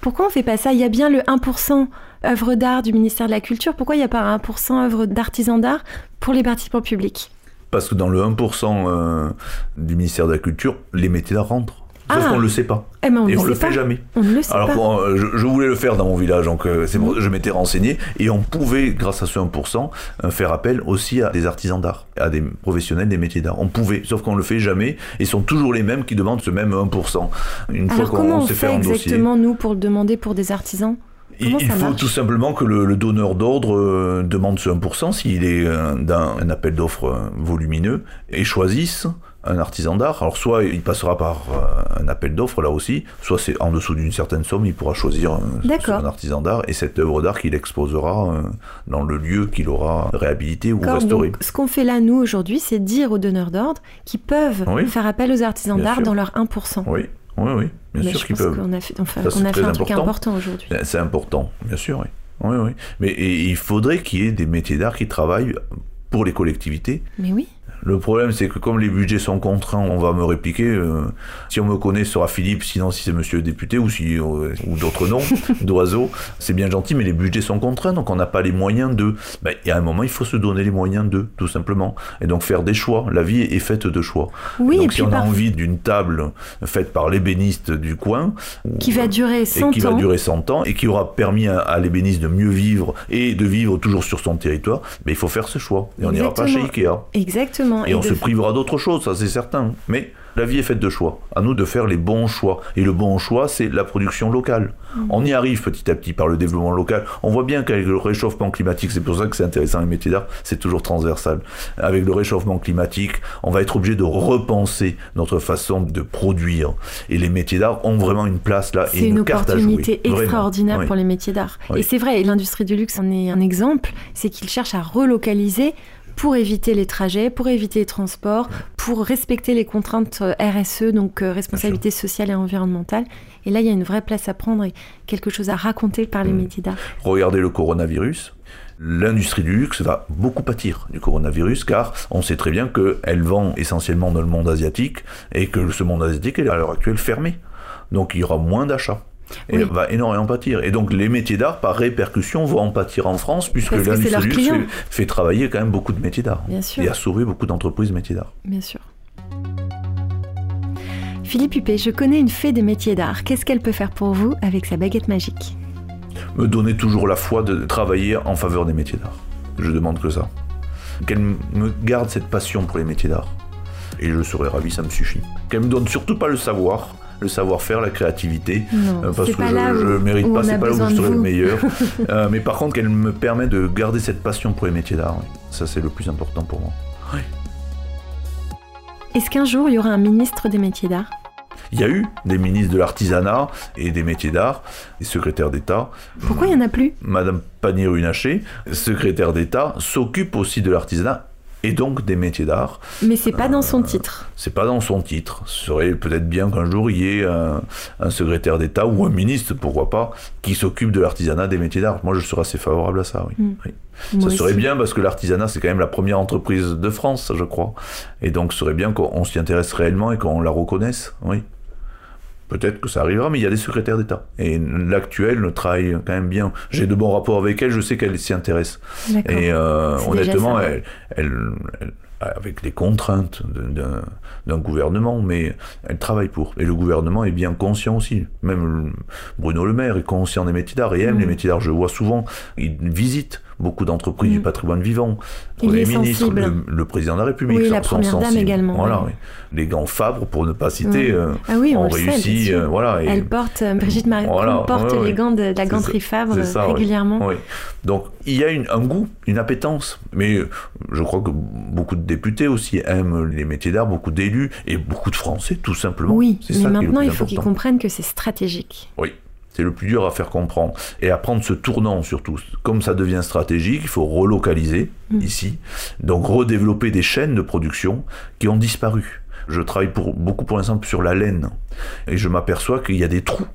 Pourquoi on fait pas ça? Il y a bien le 1% œuvre d'art du ministère de la Culture. Pourquoi il n'y a pas un 1% œuvre d'artisan d'art pour les participants publics? Parce que dans le 1% euh, du ministère de la Culture, les métiers rentrent. Sauf ah. qu'on ne le sait pas. Eh ben, on et on le, fait jamais. On ne le sait Alors, pas. Euh, je, voulais le faire dans mon village, donc euh, c'est je m'étais renseigné et on pouvait, grâce à ce 1%, euh, faire appel aussi à des artisans d'art, à des professionnels des métiers d'art. On pouvait, sauf qu'on ne le fait jamais et sont toujours les mêmes qui demandent ce même 1%. Une Alors, fois qu'on s'est fait, un exactement, nous, pour le demander pour des artisans? Il faut tout simplement que le, donneur d'ordre demande ce 1% s'il est dans un appel d'offres volumineux et choisisse un artisan d'art. Alors soit il passera par euh, un appel d'offres là aussi, soit c'est en dessous d'une certaine somme, il pourra choisir un, artisan d'art et cette œuvre d'art qu'il exposera euh, dans le lieu qu'il aura réhabilité ou restauré. ce qu'on fait là nous aujourd'hui, c'est dire aux donneurs d'ordre qu'ils peuvent faire appel aux artisans d'art dans leur 1%. Oui. Oui, oui, bien sûr qu'ils peuvent. On a fait, a fait un truc important aujourd'hui. C'est important, bien sûr, oui. Oui, oui. Mais il faudrait qu'il y ait des métiers d'art qui travaillent pour les collectivités. Mais oui. Le problème, c'est que comme les budgets sont contraints, on va me répliquer. Euh, si on me connaît, ce sera Philippe. Sinon, si c'est Monsieur le député ou si euh, ou d'autres noms d'oiseaux, c'est bien gentil, mais les budgets sont contraints, donc on n'a pas les moyens de. Ben, il y a un moment, il faut se donner les moyens de, tout simplement, et donc faire des choix. La vie est faite de choix. Oui, donc si on a envie d'une table faite par l'ébéniste du coin, qui va durer 100 et qui va durer 100 ans et qui aura permis à, l'ébéniste de mieux vivre et de vivre toujours sur son territoire, ben, il faut faire ce choix. Et on n'ira pas chez Ikea. Exactement. Et, on se privera d'autres choses, ça c'est certain. Mais la vie est faite de choix. À nous de faire les bons choix. Et le bon choix, c'est la production locale. Mm. On y arrive petit à petit par le développement local. On voit bien qu'avec le réchauffement climatique, c'est pour ça que c'est intéressant les métiers d'art, c'est toujours transversal. Avec le réchauffement climatique, on va être obligé de repenser notre façon de produire. Et les métiers d'art ont vraiment une place là et une, opportunité extraordinaire pour les métiers d'art. Et c'est vrai, l'industrie du luxe en est un exemple, c'est qu'ils cherchent à relocaliser pour éviter les trajets, pour éviter les transports, pour respecter les contraintes euh, RSE, donc euh, responsabilité sociale et environnementale. Et là, il y a une vraie place à prendre et quelque chose à raconter par les mm. métiers d'art. Regardez le coronavirus. L'industrie du luxe va beaucoup pâtir du coronavirus car on sait très bien qu'elle vend essentiellement dans le monde asiatique et que ce monde asiatique est à l'heure actuelle fermé. Donc il y aura moins d'achats et va énormément pâtir. Et donc les métiers d'art, par répercussion, vont en pâtir en France, puisque l'industrie fait, fait, travailler quand même beaucoup de métiers d'art. Et a sauvé beaucoup d'entreprises métiers d'art. Bien sûr. Philippe Huppé, je connais une fée des métiers d'art. Qu'est-ce qu'elle peut faire pour vous avec sa baguette magique? Me donner toujours la foi de travailler en faveur des métiers d'art. Je demande que ça. Qu'elle me garde cette passion pour les métiers d'art. Et je serai ravi, ça me suffit. Qu'elle me donne surtout pas le savoir, le savoir-faire, la créativité, euh, parce que je, ne mérite pas, c'est pas là où je serai le meilleur. Euh, mais par contre, qu'elle me permet de garder cette passion pour les métiers d'art. Ça, c'est le plus important pour moi. Est-ce qu'un jour il y aura un ministre des métiers d'art? Il y a eu des ministres de l'artisanat et des métiers d'art, des secrétaires d'État. Pourquoi il n'y en a plus? Madame Pannier-Runacher, secrétaire d'État, s'occupe aussi de l'artisanat et donc des métiers d'art. Mais c'est pas dans son titre. C'est pas dans son titre. Ce serait peut-être bien qu'un jour il y ait un, secrétaire d'État ou un ministre, pourquoi pas, qui s'occupe de l'artisanat des métiers d'art. Moi, je serais assez favorable à ça, oui. Hmm. Ça serait bien parce que l'artisanat, c'est quand même la première entreprise de France, je crois. Et donc, ce serait bien qu'on s'y intéresse réellement et qu'on la reconnaisse, oui. Peut-être que ça arrivera, mais il y a des secrétaires d'État. Et l'actuelle travaille quand même bien. J'ai de bons rapports avec elle, je sais qu'elle s'y intéresse. Et euh, honnêtement, elle, elle, avec les contraintes d'un gouvernement, mais elle travaille pour. Et le gouvernement est bien conscient aussi. Même Bruno Le Maire est conscient des métiers d'art et aime les mm. métiers d'art. Je vois souvent, il visite beaucoup d'entreprises du mm. patrimoine vivant. les ministres, le, président de la République oui, la première dame également. Voilà, Les grands Fabre, pour ne pas citer, euh, ah oui, on ont réussi. Euh, voilà, Elle porte, euh, Brigitte Macron porte les gants de, la ganterie Fabre régulièrement. Donc il y a une, un goût, une appétence. Mais je crois que beaucoup de députés aussi aiment les métiers d'art, beaucoup d'élus et beaucoup de Français, tout simplement. Oui, mais maintenant il faut qu'ils comprennent que c'est stratégique. Oui. C'est le plus dur à faire comprendre. Et à prendre ce tournant surtout. Comme ça devient stratégique, il faut relocaliser mm. ici. Donc redévelopper des chaînes de production qui ont disparu. Je travaille pour, beaucoup pour l'instant sur la laine. Et je m'aperçois qu'il y a des trous.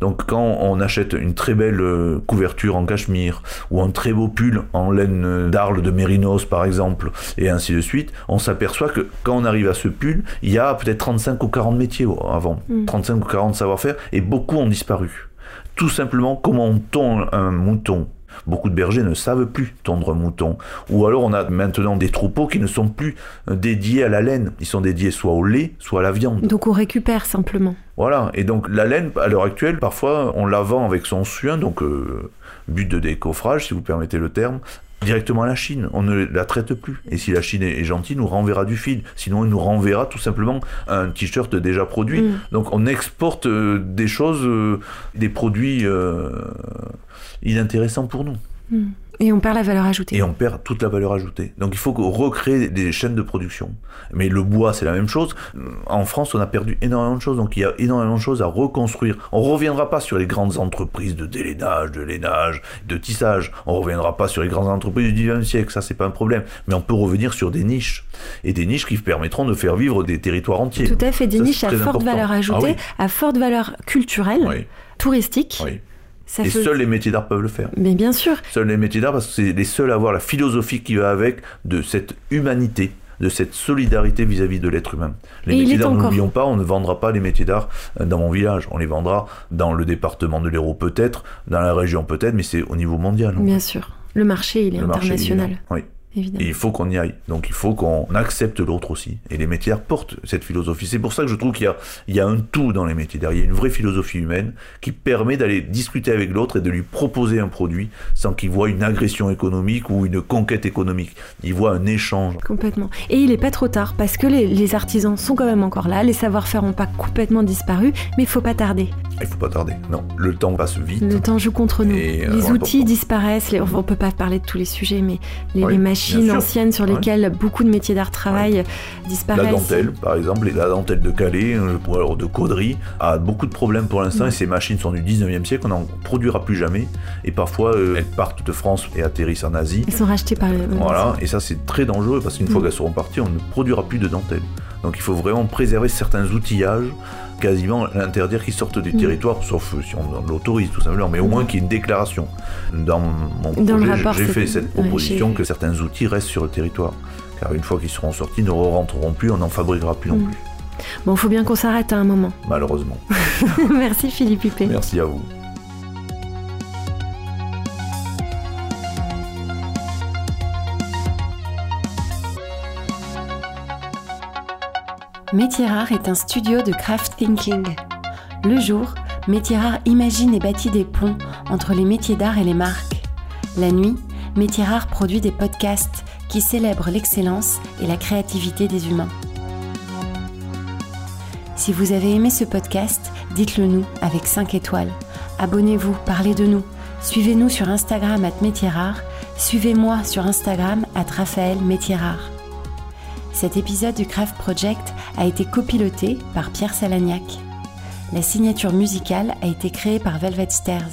Donc quand on achète une très belle euh, couverture en cachemire ou un très beau pull en laine d'Arles de Mérinos par exemple et ainsi de suite, on s'aperçoit que quand on arrive à ce pull, il y a peut-être 35 ou 40 métiers avant, 35 mm. ou 40 savoir-faire et beaucoup ont disparu tout simplement comment on tond un mouton. Beaucoup de bergers ne savent plus tondre un mouton. Ou alors on a maintenant des troupeaux qui ne sont plus dédiés à la laine. Ils sont dédiés soit au lait, soit à la viande. Donc on récupère simplement. Voilà. Et donc la laine, à l'heure actuelle, parfois on la vend avec son suin, donc euh, but de décoffrage, si vous permettez le terme, directement à la Chine. On ne la traite plus. Et si la Chine est gentille, nous renverra du fil. Sinon, elle nous renverra tout simplement un t-shirt déjà produit. Mm. Donc, on exporte euh, des choses, euh, des produits euh, inintéressants pour nous. Mm. Et on perd la valeur ajoutée. Et on perd toute la valeur ajoutée. Donc il faut recréer des chaînes de production. Mais le bois, c'est la même chose. En France, on a perdu énormément de choses. Donc il y a énormément de choses à reconstruire. On ne reviendra pas sur les grandes entreprises de délainage, de lainage, de tissage. On ne reviendra pas sur les grandes entreprises du 19e siècle. Ça, c'est pas un problème. Mais on peut revenir sur des niches. Et des niches qui permettront de faire vivre des territoires entiers. Tout à fait. Des niches à forte valeur ajoutée, ah à forte valeur culturelle, touristique. Oui et seuls les métiers d'art peuvent le faire. Mais bien sûr. Seuls les métiers d'art parce que c'est les seuls à avoir la philosophie qui va avec de cette humanité de cette solidarité vis-à-vis de l'être humain. Les métiers d'art, n'oublions pas, on ne vendra pas les métiers d'art euh, dans mon village. On les vendra dans le département de l'Hérault peut-être, dans la région peut-être, mais c'est au niveau mondial. Bien sûr. Le marché, il est international. oui. Et il faut qu'on y aille. Donc il faut qu'on accepte l'autre aussi. Et les métiers portent cette philosophie. C'est pour ça que je trouve qu'il y a, il y a un tout dans les métiers. Il y a une vraie philosophie humaine qui permet d'aller discuter avec l'autre et de lui proposer un produit sans qu'il voit une agression économique ou une conquête économique. Il voit un échange. Complètement. Et il n'est pas trop tard parce que les, les, artisans sont quand même encore là. Les savoir-faire n'ont pas complètement disparu, mais il faut pas tarder. Il faut pas tarder. Non, le temps passe vite. Le temps joue contre nous. Euh, les outils disparaissent. Les, on peut pas parler de tous les sujets, mais les, machines machines anciennes sur lesquelles beaucoup de métiers d'art travaillent disparaissent. La dentelle, par exemple, la dentelle de Calais euh, ou alors de Caudry a beaucoup de problèmes pour l'instant et ces machines sont du 19e siècle, on n'en produira plus jamais et parfois euh, elles partent de France et atterrissent en Asie. Elles sont rachetées par le... Voilà, et ça c'est très dangereux parce qu'une fois mm. qu'elles seront parties, on ne produira plus de dentelle. Donc il faut vraiment préserver certains outillages quasiment l'interdire qu'ils sortent des mm. territoires, sauf si on l'autorise tout simplement, mais au moins qu'il y ait une déclaration. Dans mon projet, j'ai fait cette proposition que certains outils restent sur le territoire. Car une fois qu'ils seront sortis, ils ne rentreront plus, on n'en fabriquera plus non mm. plus. Bon, il faut bien qu'on s'arrête à un moment. Malheureusement. Merci Philippe Huppé. Merci à vous. Métier Rare est un studio de craft thinking. Le jour, Métier Rare imagine et bâtit des ponts entre les métiers d'art et les marques. La nuit, Métier Rare produit des podcasts qui célèbrent l'excellence et la créativité des humains. Si vous avez aimé ce podcast, dites-le nous avec 5 étoiles. Abonnez-vous, parlez de nous. Suivez-nous sur Instagram at Métier Rare. Suivez-moi sur Instagram at Raphaël Métier Rare. Cet épisode du Craft Project a été copiloté par Pierre Salagnac. La signature musicale a été créée par Velvet Stairs.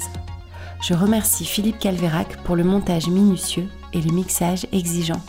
Je remercie Philippe Calvérac pour le montage minutieux et le mixage exigeant.